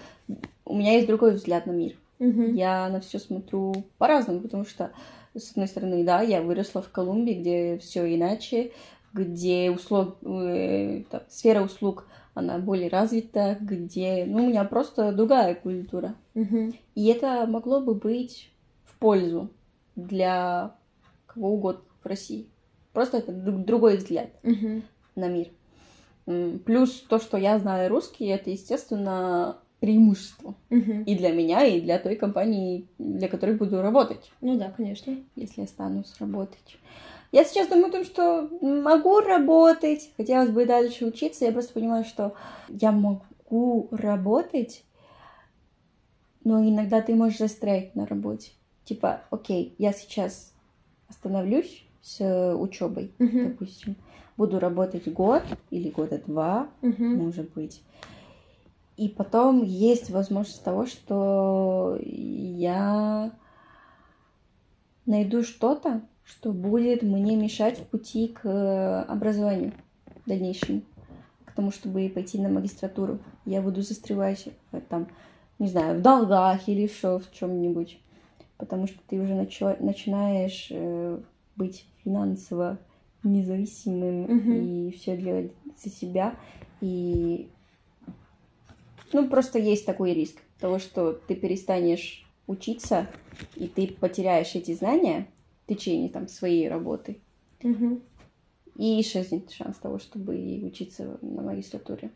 У меня есть другой взгляд на мир. Мгм. Я на все смотрю по-разному, потому что, с одной стороны, да, я выросла в Колумбии, где все иначе, где услуг, э, там, сфера услуг, она более развита, где, ну, у меня просто другая культура. Мгм. И это могло бы быть пользу для кого угодно в России. Просто это друг- другой взгляд Мгм. на мир. Плюс то, что я знаю русский, это, естественно, преимущество Мгм. и для меня, и для той компании, для которой буду работать, Ну да, конечно. если останусь работать. Я сейчас думаю о том, что могу работать, хотелось бы и дальше учиться. Я просто понимаю, что я могу работать, но иногда ты можешь застрять на работе. Типа, окей, я сейчас остановлюсь с учебой, Мгм. допустим, буду работать год или года два, Мгм. может быть. И потом есть возможность того, что я найду что-то, что будет мне мешать в пути к образованию дальнейшему, к тому, чтобы пойти на магистратуру. Я буду застревать в там, не знаю, в долгах или еще в чем-нибудь, потому что ты уже начи- начинаешь э, быть финансово независимым Мгм. и все делать за себя. И ну, просто есть такой риск того, что ты перестанешь учиться, и ты потеряешь эти знания в течение там, своей работы. Мгм. И исчезнет шанс того, чтобы учиться на магистратуре.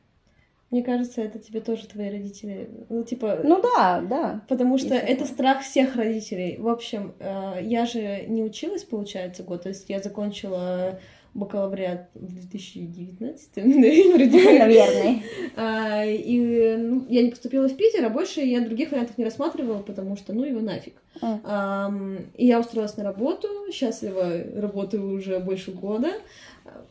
Мне кажется, это тебе тоже твои родители. Ну, типа, Ну да, да. Потому что Если это так. страх всех родителей. В общем, э, я же не училась, получается, год. То есть я закончила бакалавриат в 2019 вроде. Наверное. А, И ну, я не поступила в Питер, а больше я других вариантов не рассматривала, потому что ну его нафиг. А. Ам, И я устроилась на работу, счастливо работаю уже больше года.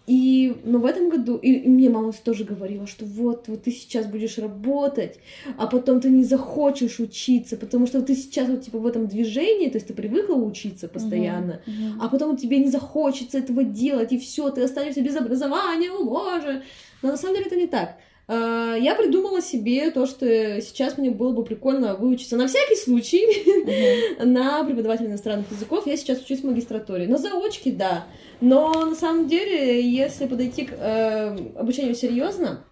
И, но в этом году, и, и мне мама тоже говорила, что вот, вот ты сейчас будешь работать, а потом ты не захочешь учиться, потому что вот ты сейчас вот типа в этом движении, то есть ты привыкла учиться постоянно, Мгм. а потом тебе не захочется этого делать, и все, ты останешься без образования, о боже. Но на самом деле это не так. А, Я придумала себе то, что сейчас мне было бы прикольно выучиться на всякий случай на преподавателя иностранных языков. Я сейчас учусь в магистратуре. На заочке, да. Но на самом деле, если подойти к э, обучению серьезно,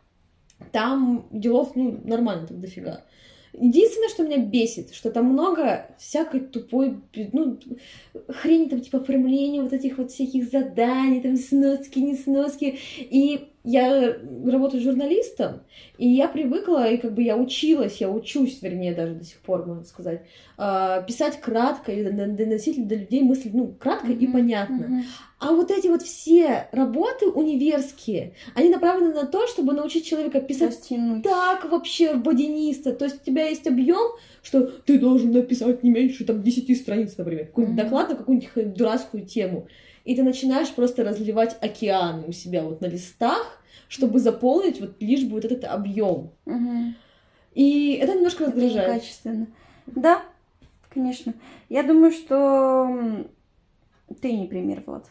там делов, ну, нормально так дофига. Единственное, что меня бесит, что там много всякой тупой, ну, хрени, там, типа, оформления вот этих вот всяких заданий, там, сноски, не сноски. И я работаю журналистом, и я привыкла, и как бы я училась, я учусь, вернее, даже до сих пор, можно сказать, а, писать кратко и доносить до людей мысли, ну, кратко mm-hmm. и понятно. Mm-hmm. А вот эти вот все работы универские, они направлены на то, чтобы научить человека писать Растянуть. так вообще водянисто. То есть у тебя есть объем, что ты должен написать не меньше там 10 страниц, например, какой-нибудь mm-hmm. доклад на какую-нибудь дурацкую тему и ты начинаешь просто разливать океан у себя вот на листах, чтобы заполнить вот лишь бы вот этот объем. Угу. И это немножко раздражает. Это качественно. Да, конечно. Я думаю, что ты не пример, Влад.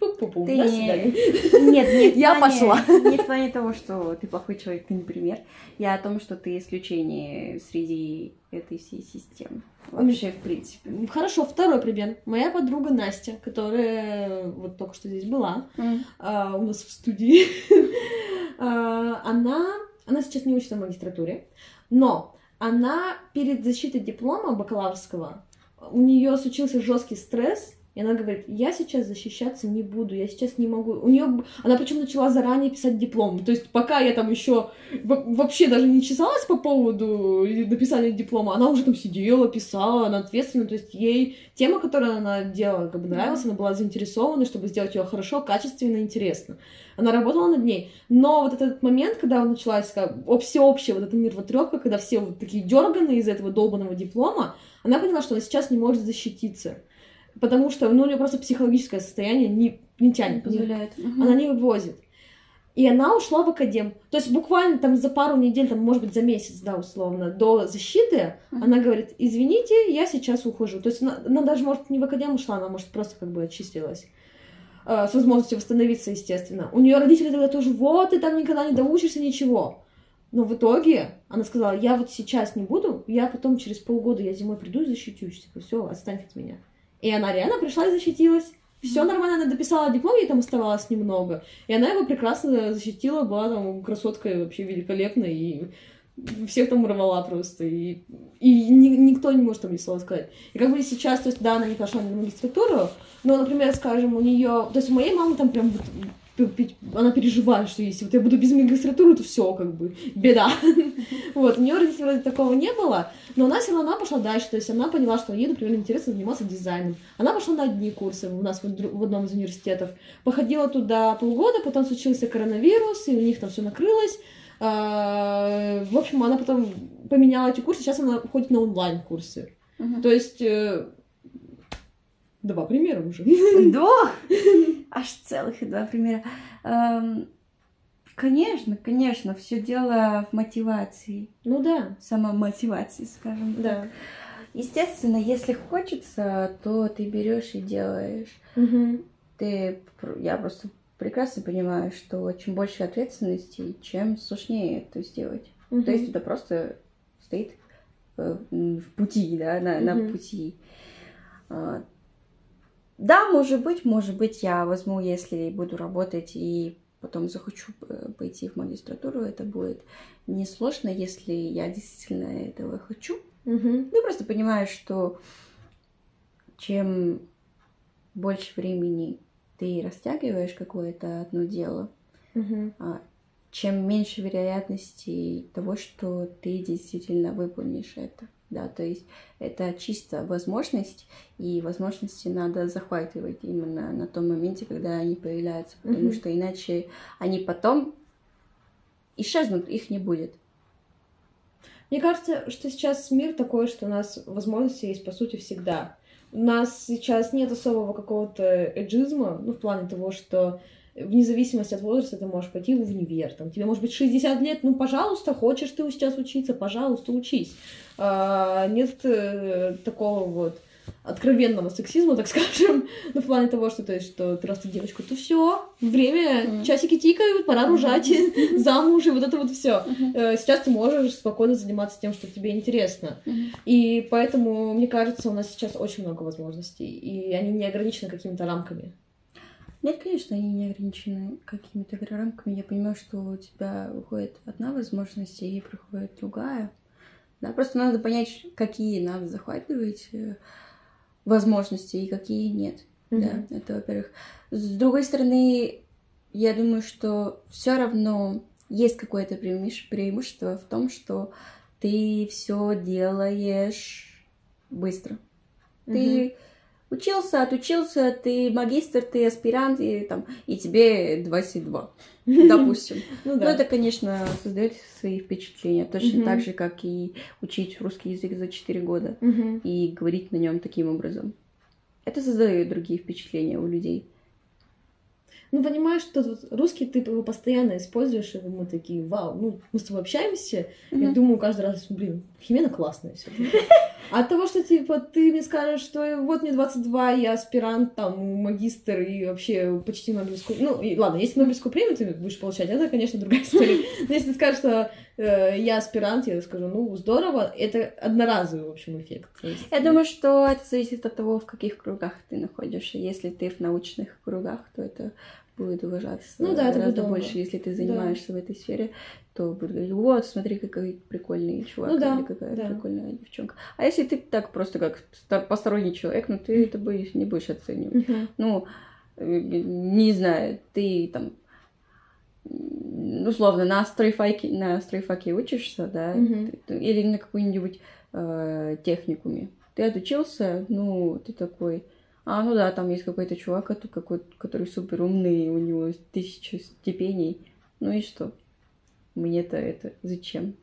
Пу-пу-пу, ты... Нет, нет, я плане... пошла. Не в плане того, что ты плохой человек, ты не пример. Я о том, что ты исключение среди этой всей системы. Вообще, в принципе. Хорошо, второй пример. Моя подруга Настя, которая вот только что здесь была, mm. а, у нас в студии, а, она, она сейчас не учится в магистратуре, но она перед защитой диплома бакалаврского, у нее случился жесткий стресс, и она говорит, я сейчас защищаться не буду, я сейчас не могу. У нее, она причем начала заранее писать диплом. То есть пока я там еще вообще даже не чесалась по поводу написания диплома, она уже там сидела, писала, она ответственна. То есть ей тема, которую она делала, как бы нравилась, она была заинтересована, чтобы сделать ее хорошо, качественно, интересно. Она работала над ней. Но вот этот момент, когда началась как, всеобщая вот эта нервотрепка, когда все вот такие дерганые из этого долбанного диплома, она поняла, что она сейчас не может защититься потому что ну, у нее просто психологическое состояние не, не тянет. Не позволяет. Угу. Она не вывозит. И она ушла в академ. То есть буквально там за пару недель, там, может быть, за месяц, да, условно, до защиты, uh-huh. она говорит, извините, я сейчас ухожу. То есть она, она даже, может, не в академ ушла, она, может, просто как бы очистилась. Э, с возможностью восстановиться, естественно. У нее родители тогда тоже, вот, ты там никогда не доучишься, ничего. Но в итоге она сказала, я вот сейчас не буду, я потом через полгода, я зимой приду и защитюсь. Типа, все, отстань от меня. И она реально пришла и защитилась. Все нормально, она дописала диплом, ей там оставалось немного. И она его прекрасно защитила, была там красоткой вообще великолепной, и всех там рвала просто, и, и ни, никто не может там ни слова сказать. И как бы сейчас, то есть, да, она не пошла на магистратуру, но, например, скажем, у нее, то есть у моей мамы там прям она переживает, что если вот я буду без магистратуры, то все, как бы, беда. вот, у нее родителей вроде такого не было, но она все равно пошла дальше, то есть она поняла, что ей, например, интересно заниматься дизайном. Она пошла на одни курсы у нас в одном из университетов, походила туда полгода, потом случился коронавирус, и у них там все накрылось, а, в общем, она потом поменяла эти курсы, сейчас она ходит на онлайн-курсы. Uh-huh. То есть э, Два примера уже. Два? Аж целых два примера. Эм, конечно, конечно, все дело в мотивации. Ну да. Самомотивации, скажем так. Да. Естественно, если хочется, то ты берешь и делаешь. Угу. Ты, я просто прекрасно понимаю, что чем больше ответственности, чем сложнее это сделать. Угу. То есть это просто стоит э, в пути, да, на, угу. на пути. Да, может быть, может быть, я возьму, если буду работать и потом захочу пойти в магистратуру, это будет несложно, если я действительно этого хочу. Угу. Ну, просто понимаю, что чем больше времени ты растягиваешь какое-то одно дело, угу. чем меньше вероятности того, что ты действительно выполнишь это да, то есть это чисто возможность, и возможности надо захватывать именно на том моменте, когда они появляются, потому mm-hmm. что иначе они потом исчезнут, их не будет. Мне кажется, что сейчас мир такой, что у нас возможности есть по сути всегда. У нас сейчас нет особого какого-то эджизма, ну, в плане того, что вне зависимости от возраста ты можешь пойти в универ, там, тебе может быть 60 лет, ну, пожалуйста, хочешь ты сейчас учиться, пожалуйста, учись. А, нет э, такого вот откровенного сексизма, так скажем, ну, в плане того, что, то есть, что ты просто девочка, то все, время, mm. часики тикают, пора рожать, mm-hmm. замуж, и вот это вот все. Mm-hmm. Сейчас ты можешь спокойно заниматься тем, что тебе интересно. Mm-hmm. И поэтому, мне кажется, у нас сейчас очень много возможностей, и они не ограничены какими-то рамками. Нет, конечно, они не ограничены какими-то рамками. Я понимаю, что у тебя уходит одна возможность, и приходит другая. Да, просто надо понять, какие надо захватывать э, возможности и какие нет. Mm-hmm. Да, это во-первых. С другой стороны, я думаю, что все равно есть какое-то преимущество в том, что ты все делаешь быстро. Mm-hmm. Ты учился, отучился, ты магистр, ты аспирант, и, там, и тебе 22, допустим. ну, да. Но это, конечно, создает свои впечатления, точно так же, как и учить русский язык за 4 года и говорить на нем таким образом. Это создает другие впечатления у людей. Ну, понимаешь, что русский ты его постоянно используешь, и мы такие, вау, ну, мы с тобой общаемся, mm-hmm. я думаю каждый раз, блин, Химена классная все А от того, что, типа, ты мне скажешь, что вот мне 22, я аспирант, там, магистр и вообще почти Нобелевскую... Ну, и, ладно, если Нобелевскую премию ты будешь получать, это, конечно, другая история. Но если ты скажешь, что э, я аспирант, я скажу, ну, здорово, это одноразовый, в общем, эффект. Есть... Я думаю, что это зависит от того, в каких кругах ты находишься. Если ты в научных кругах, то это будет уважаться ну, да, гораздо больше, если ты занимаешься да. в этой сфере, то будет говорить, вот, смотри, какой прикольный чувак, ну, да, или какая да. прикольная девчонка. А если ты так просто как посторонний человек, ну ты это будешь, не будешь оценивать. Uh-huh. Ну, э, не знаю, ты там условно на стройфаке, на стройфаке учишься, да, uh-huh. или на какой-нибудь э, техникуме. Ты отучился, ну, ты такой, а, ну да, там есть какой-то чувак, какой который супер умный, у него тысяча степеней. Ну и что? Мне-то это зачем?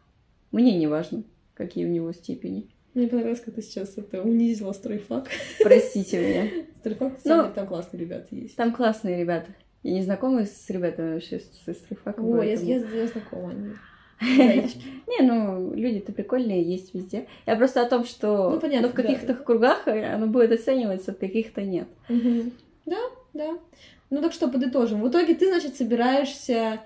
Мне не важно, какие у него степени. Мне понравилось, как ты сейчас это унизила стройфак. Простите меня. Стройфак, ну, там классные ребята есть. Там классные ребята. Я не знакома с ребятами вообще с стройфаком. О, я, я, я знакома. Не, ну, люди-то прикольные, есть везде. Я просто о том, что ну, понятно, в каких-то кругах оно будет оцениваться, в каких-то нет. Да, да. Ну так что, подытожим. В итоге ты, значит, собираешься...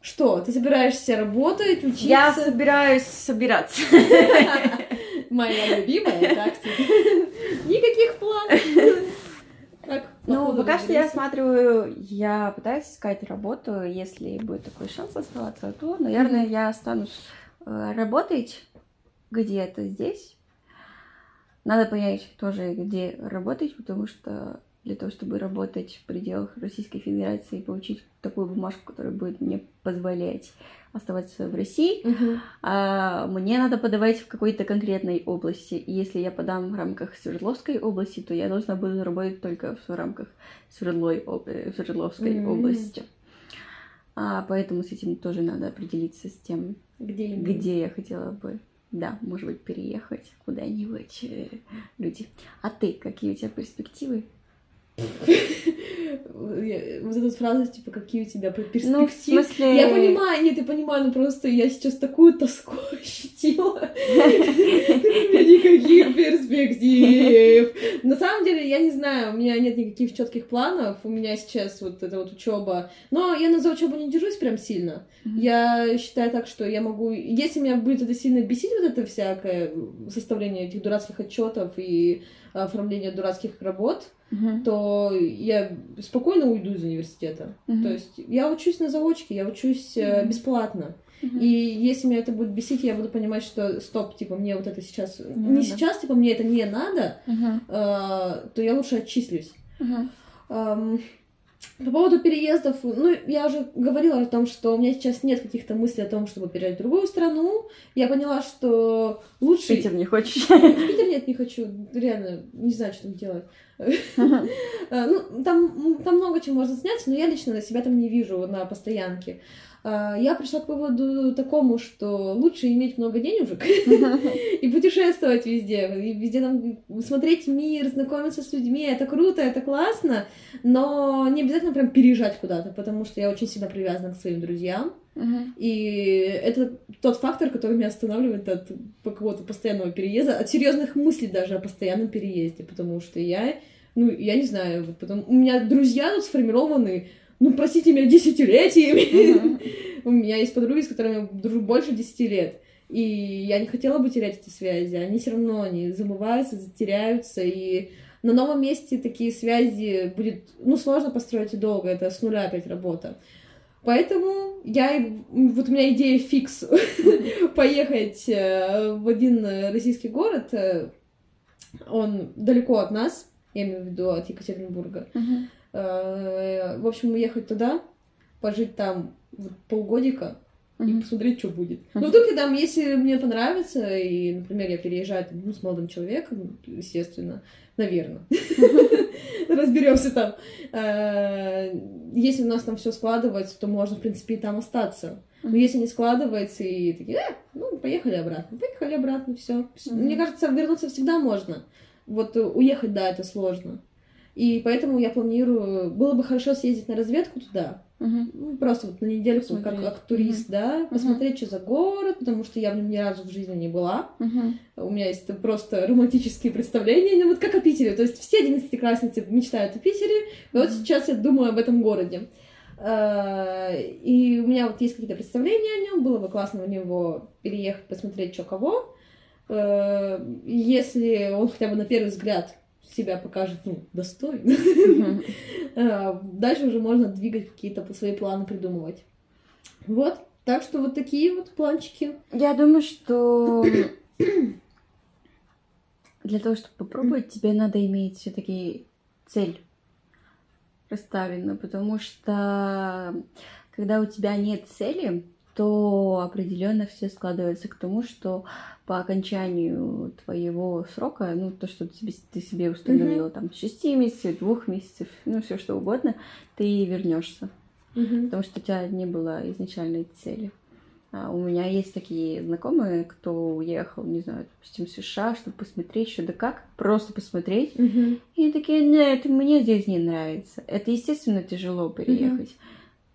Что? Ты собираешься работать, учиться? Я собираюсь собираться. Моя любимая тактика. Никаких планов. Ну, пока что я рассматриваю, я пытаюсь искать работу. Если будет такой шанс оставаться, то, наверное, mm-hmm. я останусь э, работать где-то здесь. Надо понять тоже, где работать, потому что для того, чтобы работать в пределах Российской Федерации и получить такую бумажку, которая будет мне позволять оставаться в России, uh-huh. а, мне надо подавать в какой-то конкретной области. И если я подам в рамках Свердловской области, то я должна буду работать только в рамках Свердлой, об... Свердловской uh-huh. области. А, поэтому с этим тоже надо определиться с тем, где, где я хотела бы, да, может быть, переехать куда-нибудь. Э, люди. А ты, какие у тебя перспективы? Вот эта фраза, типа, какие у тебя перспективы. Ну, в смысле... Я понимаю, нет, я понимаю, но просто я сейчас такую тоску ощутила. Никаких перспектив. На самом деле, я не знаю, у меня нет никаких четких планов, у меня сейчас вот эта вот учеба. Но я на за учебу не держусь прям сильно. Я считаю так, что я могу... Если меня будет это сильно бесить, вот это всякое составление этих дурацких отчетов и оформление дурацких работ, uh-huh. то я спокойно уйду из университета. Uh-huh. То есть я учусь на заочке, я учусь uh-huh. бесплатно. Uh-huh. И если меня это будет бесить, я буду понимать, что стоп, типа, мне вот это сейчас... Uh-huh. Не сейчас, типа, мне это не надо, uh-huh. э, то я лучше отчислюсь. Uh-huh. Um, по поводу переездов, ну, я уже говорила о том, что у меня сейчас нет каких-то мыслей о том, чтобы переезжать в другую страну. Я поняла, что лучше... Питер не хочешь? Питер нет, не хочу. Реально, не знаю, что там делать. А, ну, там, там много чего можно снять, но я лично себя там не вижу на постоянке. А, я пришла к выводу такому, что лучше иметь много денежек и путешествовать везде, и везде там смотреть мир, знакомиться с людьми, это круто, это классно, но не обязательно прям переезжать куда-то, потому что я очень сильно привязана к своим друзьям, и это тот фактор, который меня останавливает от какого-то постоянного переезда, от серьезных мыслей даже о постоянном переезде, потому что я, ну, я не знаю, потом у меня друзья тут сформированы ну, простите меня, десятилетиями. У меня есть подруги, с которыми я дружу больше десяти лет. И я не хотела бы терять эти связи. Они все равно, они забываются, затеряются. И на новом месте такие связи будет, ну, сложно построить и долго. Это с нуля опять работа. Поэтому я, вот у меня идея фикс поехать э, в один российский город. Э, он далеко от нас, я имею в виду от Екатеринбурга. Uh-huh. Э, в общем, уехать туда, пожить там полгодика и посмотреть, что будет. Ну, вдруг, там, если мне понравится, и, например, я переезжаю ну, с молодым человеком, естественно, наверное, разберемся там. Э, Если у нас там все складывается, то можно, в принципе, и там остаться. Но если не складывается, и такие, э, ну, поехали обратно, поехали обратно, все. Мне кажется, вернуться всегда можно. Вот э, уехать, да, это сложно. И поэтому я планирую, было бы хорошо съездить на разведку туда, Мгм. ну, просто вот на недельку, как, как турист, да, посмотреть, что за город, потому что я в нем ни разу в жизни не была. Мгм. У меня есть просто романтические представления, ну, вот как о Питере. То есть все одиннадцатиклассницы мечтают о Питере, и вот сейчас я думаю об этом городе. А, И у меня вот есть какие-то представления о нем, было бы классно в него переехать, посмотреть, что кого. Э, Если он хотя бы на первый взгляд себя покажет, ну, достойно, а, дальше уже можно двигать какие-то свои планы, придумывать. Вот, так что вот такие вот планчики. Я думаю, что для того, чтобы попробовать, тебе надо иметь все-таки цель расставлена, потому что когда у тебя нет цели, то определенно все складывается к тому, что по окончанию твоего срока, ну, то, что тебе, ты себе установила, там, 6 месяцев, двух месяцев, ну, все что угодно, ты вернешься потому что у тебя не было изначальной цели. А у меня есть такие знакомые, кто уехал, не знаю, допустим, в США, чтобы посмотреть, что да как, просто посмотреть. Мгм. И такие, нет, мне здесь не нравится. Это, естественно, тяжело переехать.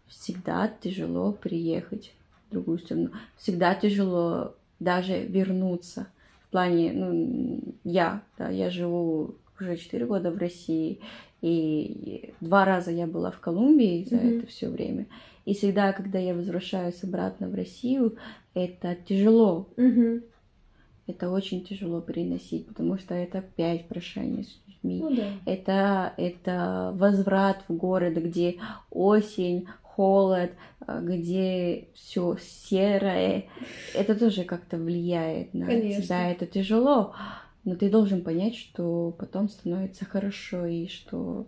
Всегда тяжело приехать в другую страну. Всегда тяжело даже вернуться. В плане, ну, я, да, я живу уже 4 года в России, и два раза я была в Колумбии за Мгм. это все время. И всегда, когда я возвращаюсь обратно в Россию, это тяжело. Мгм. Это очень тяжело переносить, потому что это опять прощание с людьми. Ну да. Это, это возврат в город, где осень, холод, а, где все серое. Это тоже как-то влияет на Конечно. тебя. Это тяжело. Но ты должен понять, что потом становится хорошо и что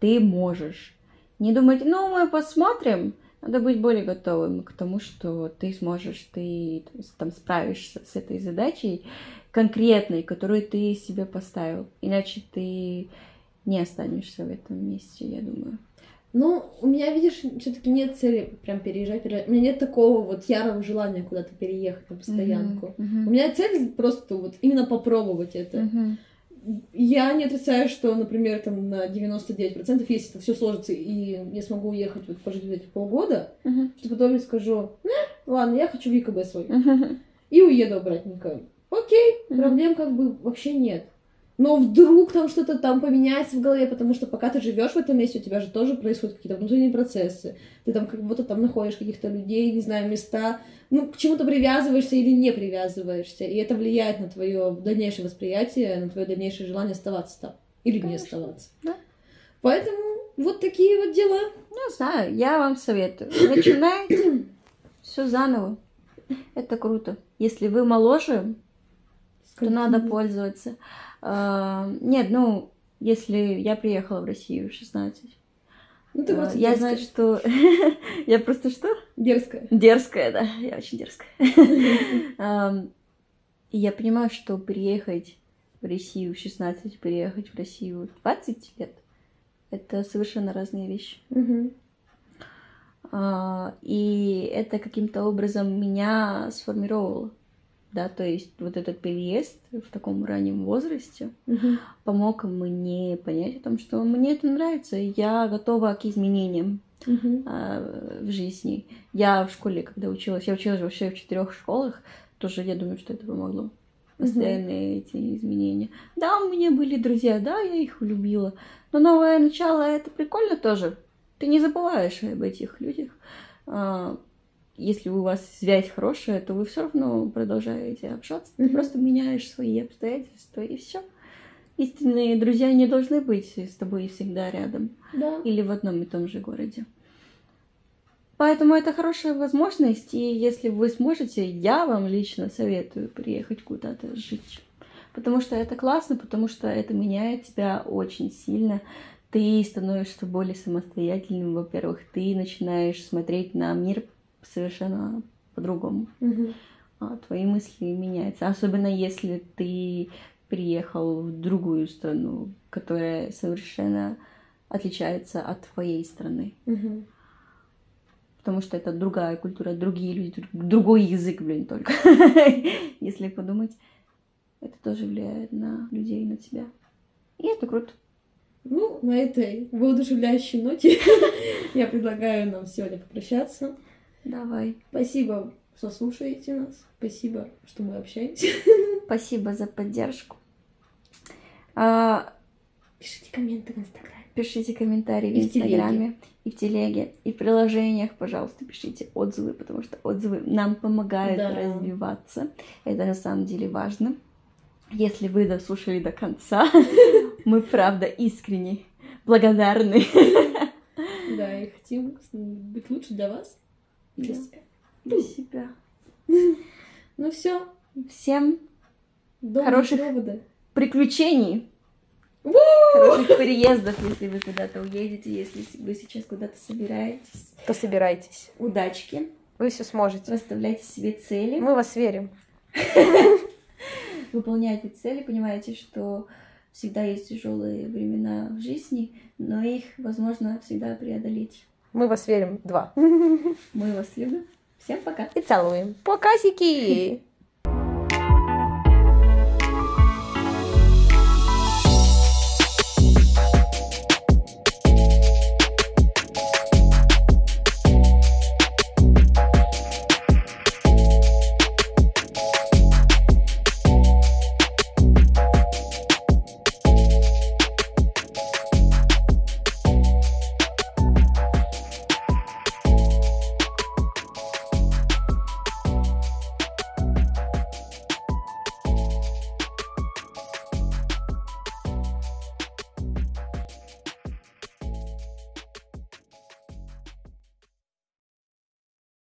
ты можешь. Не думать, ну, мы посмотрим. Надо быть более готовым к тому, что ты сможешь, ты там справишься с этой задачей конкретной, которую ты себе поставил. Иначе ты не останешься в этом месте, я думаю. Ну, у меня, видишь, все-таки нет цели прям переезжать, переезжать. У меня нет такого вот ярого желания куда-то переехать на постоянку. Мгм, У меня цель просто вот именно попробовать это. мгм, Я не отрицаю, что, например, там на 99%, если это все сложится, и я смогу уехать, вот пожить эти полгода, мгм, что потом я скажу, «Э, ладно, я хочу в ЕКБ свой. мгм. И уеду обратненько. Окей, Мгм. проблем как бы вообще нет. Но вдруг там что-то там поменяется в голове, потому что пока ты живешь в этом месте, у тебя же тоже происходят какие-то внутренние процессы. Ты там как будто там находишь каких-то людей, не знаю, места, ну, к чему-то привязываешься или не привязываешься. И это влияет на твое дальнейшее восприятие, на твое дальнейшее желание оставаться там. Или не Конечно. оставаться. Да. Поэтому вот такие вот дела. Не знаю, я вам советую. Начинайте все заново. Это круто. Если вы моложе, то надо пользоваться. А, Нет, ну, если я приехала в Россию в 16, Ну, ты а, просто я знаю, что... Я просто что? Дерзкая. Дерзкая, да, я очень дерзкая. И я понимаю, что приехать в Россию в 16, переехать в Россию в 20 лет, это совершенно разные вещи. А, И это каким-то образом меня сформировало. Да, то есть вот этот переезд в таком раннем возрасте Мгм. помог мне понять о том, что мне это нравится, и я готова к изменениям Мгм. а, в жизни. Я в школе, когда училась, я училась вообще в четырех школах, тоже я думаю, что это помогло. Постоянные эти изменения. Да, у меня были друзья, да, я их любила. Но новое начало это прикольно тоже. Ты не забываешь об этих людях. А, Если у вас связь хорошая, то вы все равно продолжаете общаться. Ты Мгм. просто меняешь свои обстоятельства и все. Истинные друзья не должны быть с тобой всегда рядом Да. или в одном и том же городе. Поэтому это хорошая возможность, и если вы сможете, я вам лично советую приехать куда-то жить. Потому что это классно, потому что это меняет тебя очень сильно. ты становишься более самостоятельным, во-первых, ты начинаешь смотреть на мир совершенно по-другому. А, Твои мысли меняются, особенно если ты приехал в другую страну, которая совершенно отличается от твоей страны. Мгм. Потому что это другая культура, другие люди, друг- другой язык, блин, только. Если подумать, это тоже влияет на людей, на тебя. И это круто. Ну, на этой воодушевляющей ноте я предлагаю нам сегодня попрощаться. Давай. Спасибо, что слушаете нас. Спасибо, что мы общаемся. Спасибо за поддержку. А, Пишите комменты в Инстаграме. Пишите комментарии в И в. Инстаграме, и в телеге, и в приложениях, пожалуйста, пишите отзывы, потому что отзывы нам помогают Да. развиваться. Это на самом деле важно. Если вы дослушали до конца, мы правда искренне благодарны. Да, и хотим быть лучше для вас для Да. себя. Для себя. Ну все, Всем до Хороших- провода. приключений, Ву! хороших переездов, если вы куда-то уедете, если вы сейчас куда-то собираетесь. То собирайтесь. Удачки, Вы все сможете. расставляйте себе цели. Мы вас верим. выполняйте цели, понимаете, что всегда есть тяжелые времена в жизни, но их возможно всегда преодолеть. Мы вас верим. Два. Мы вас любим. Всем пока. И целуем. Покасики!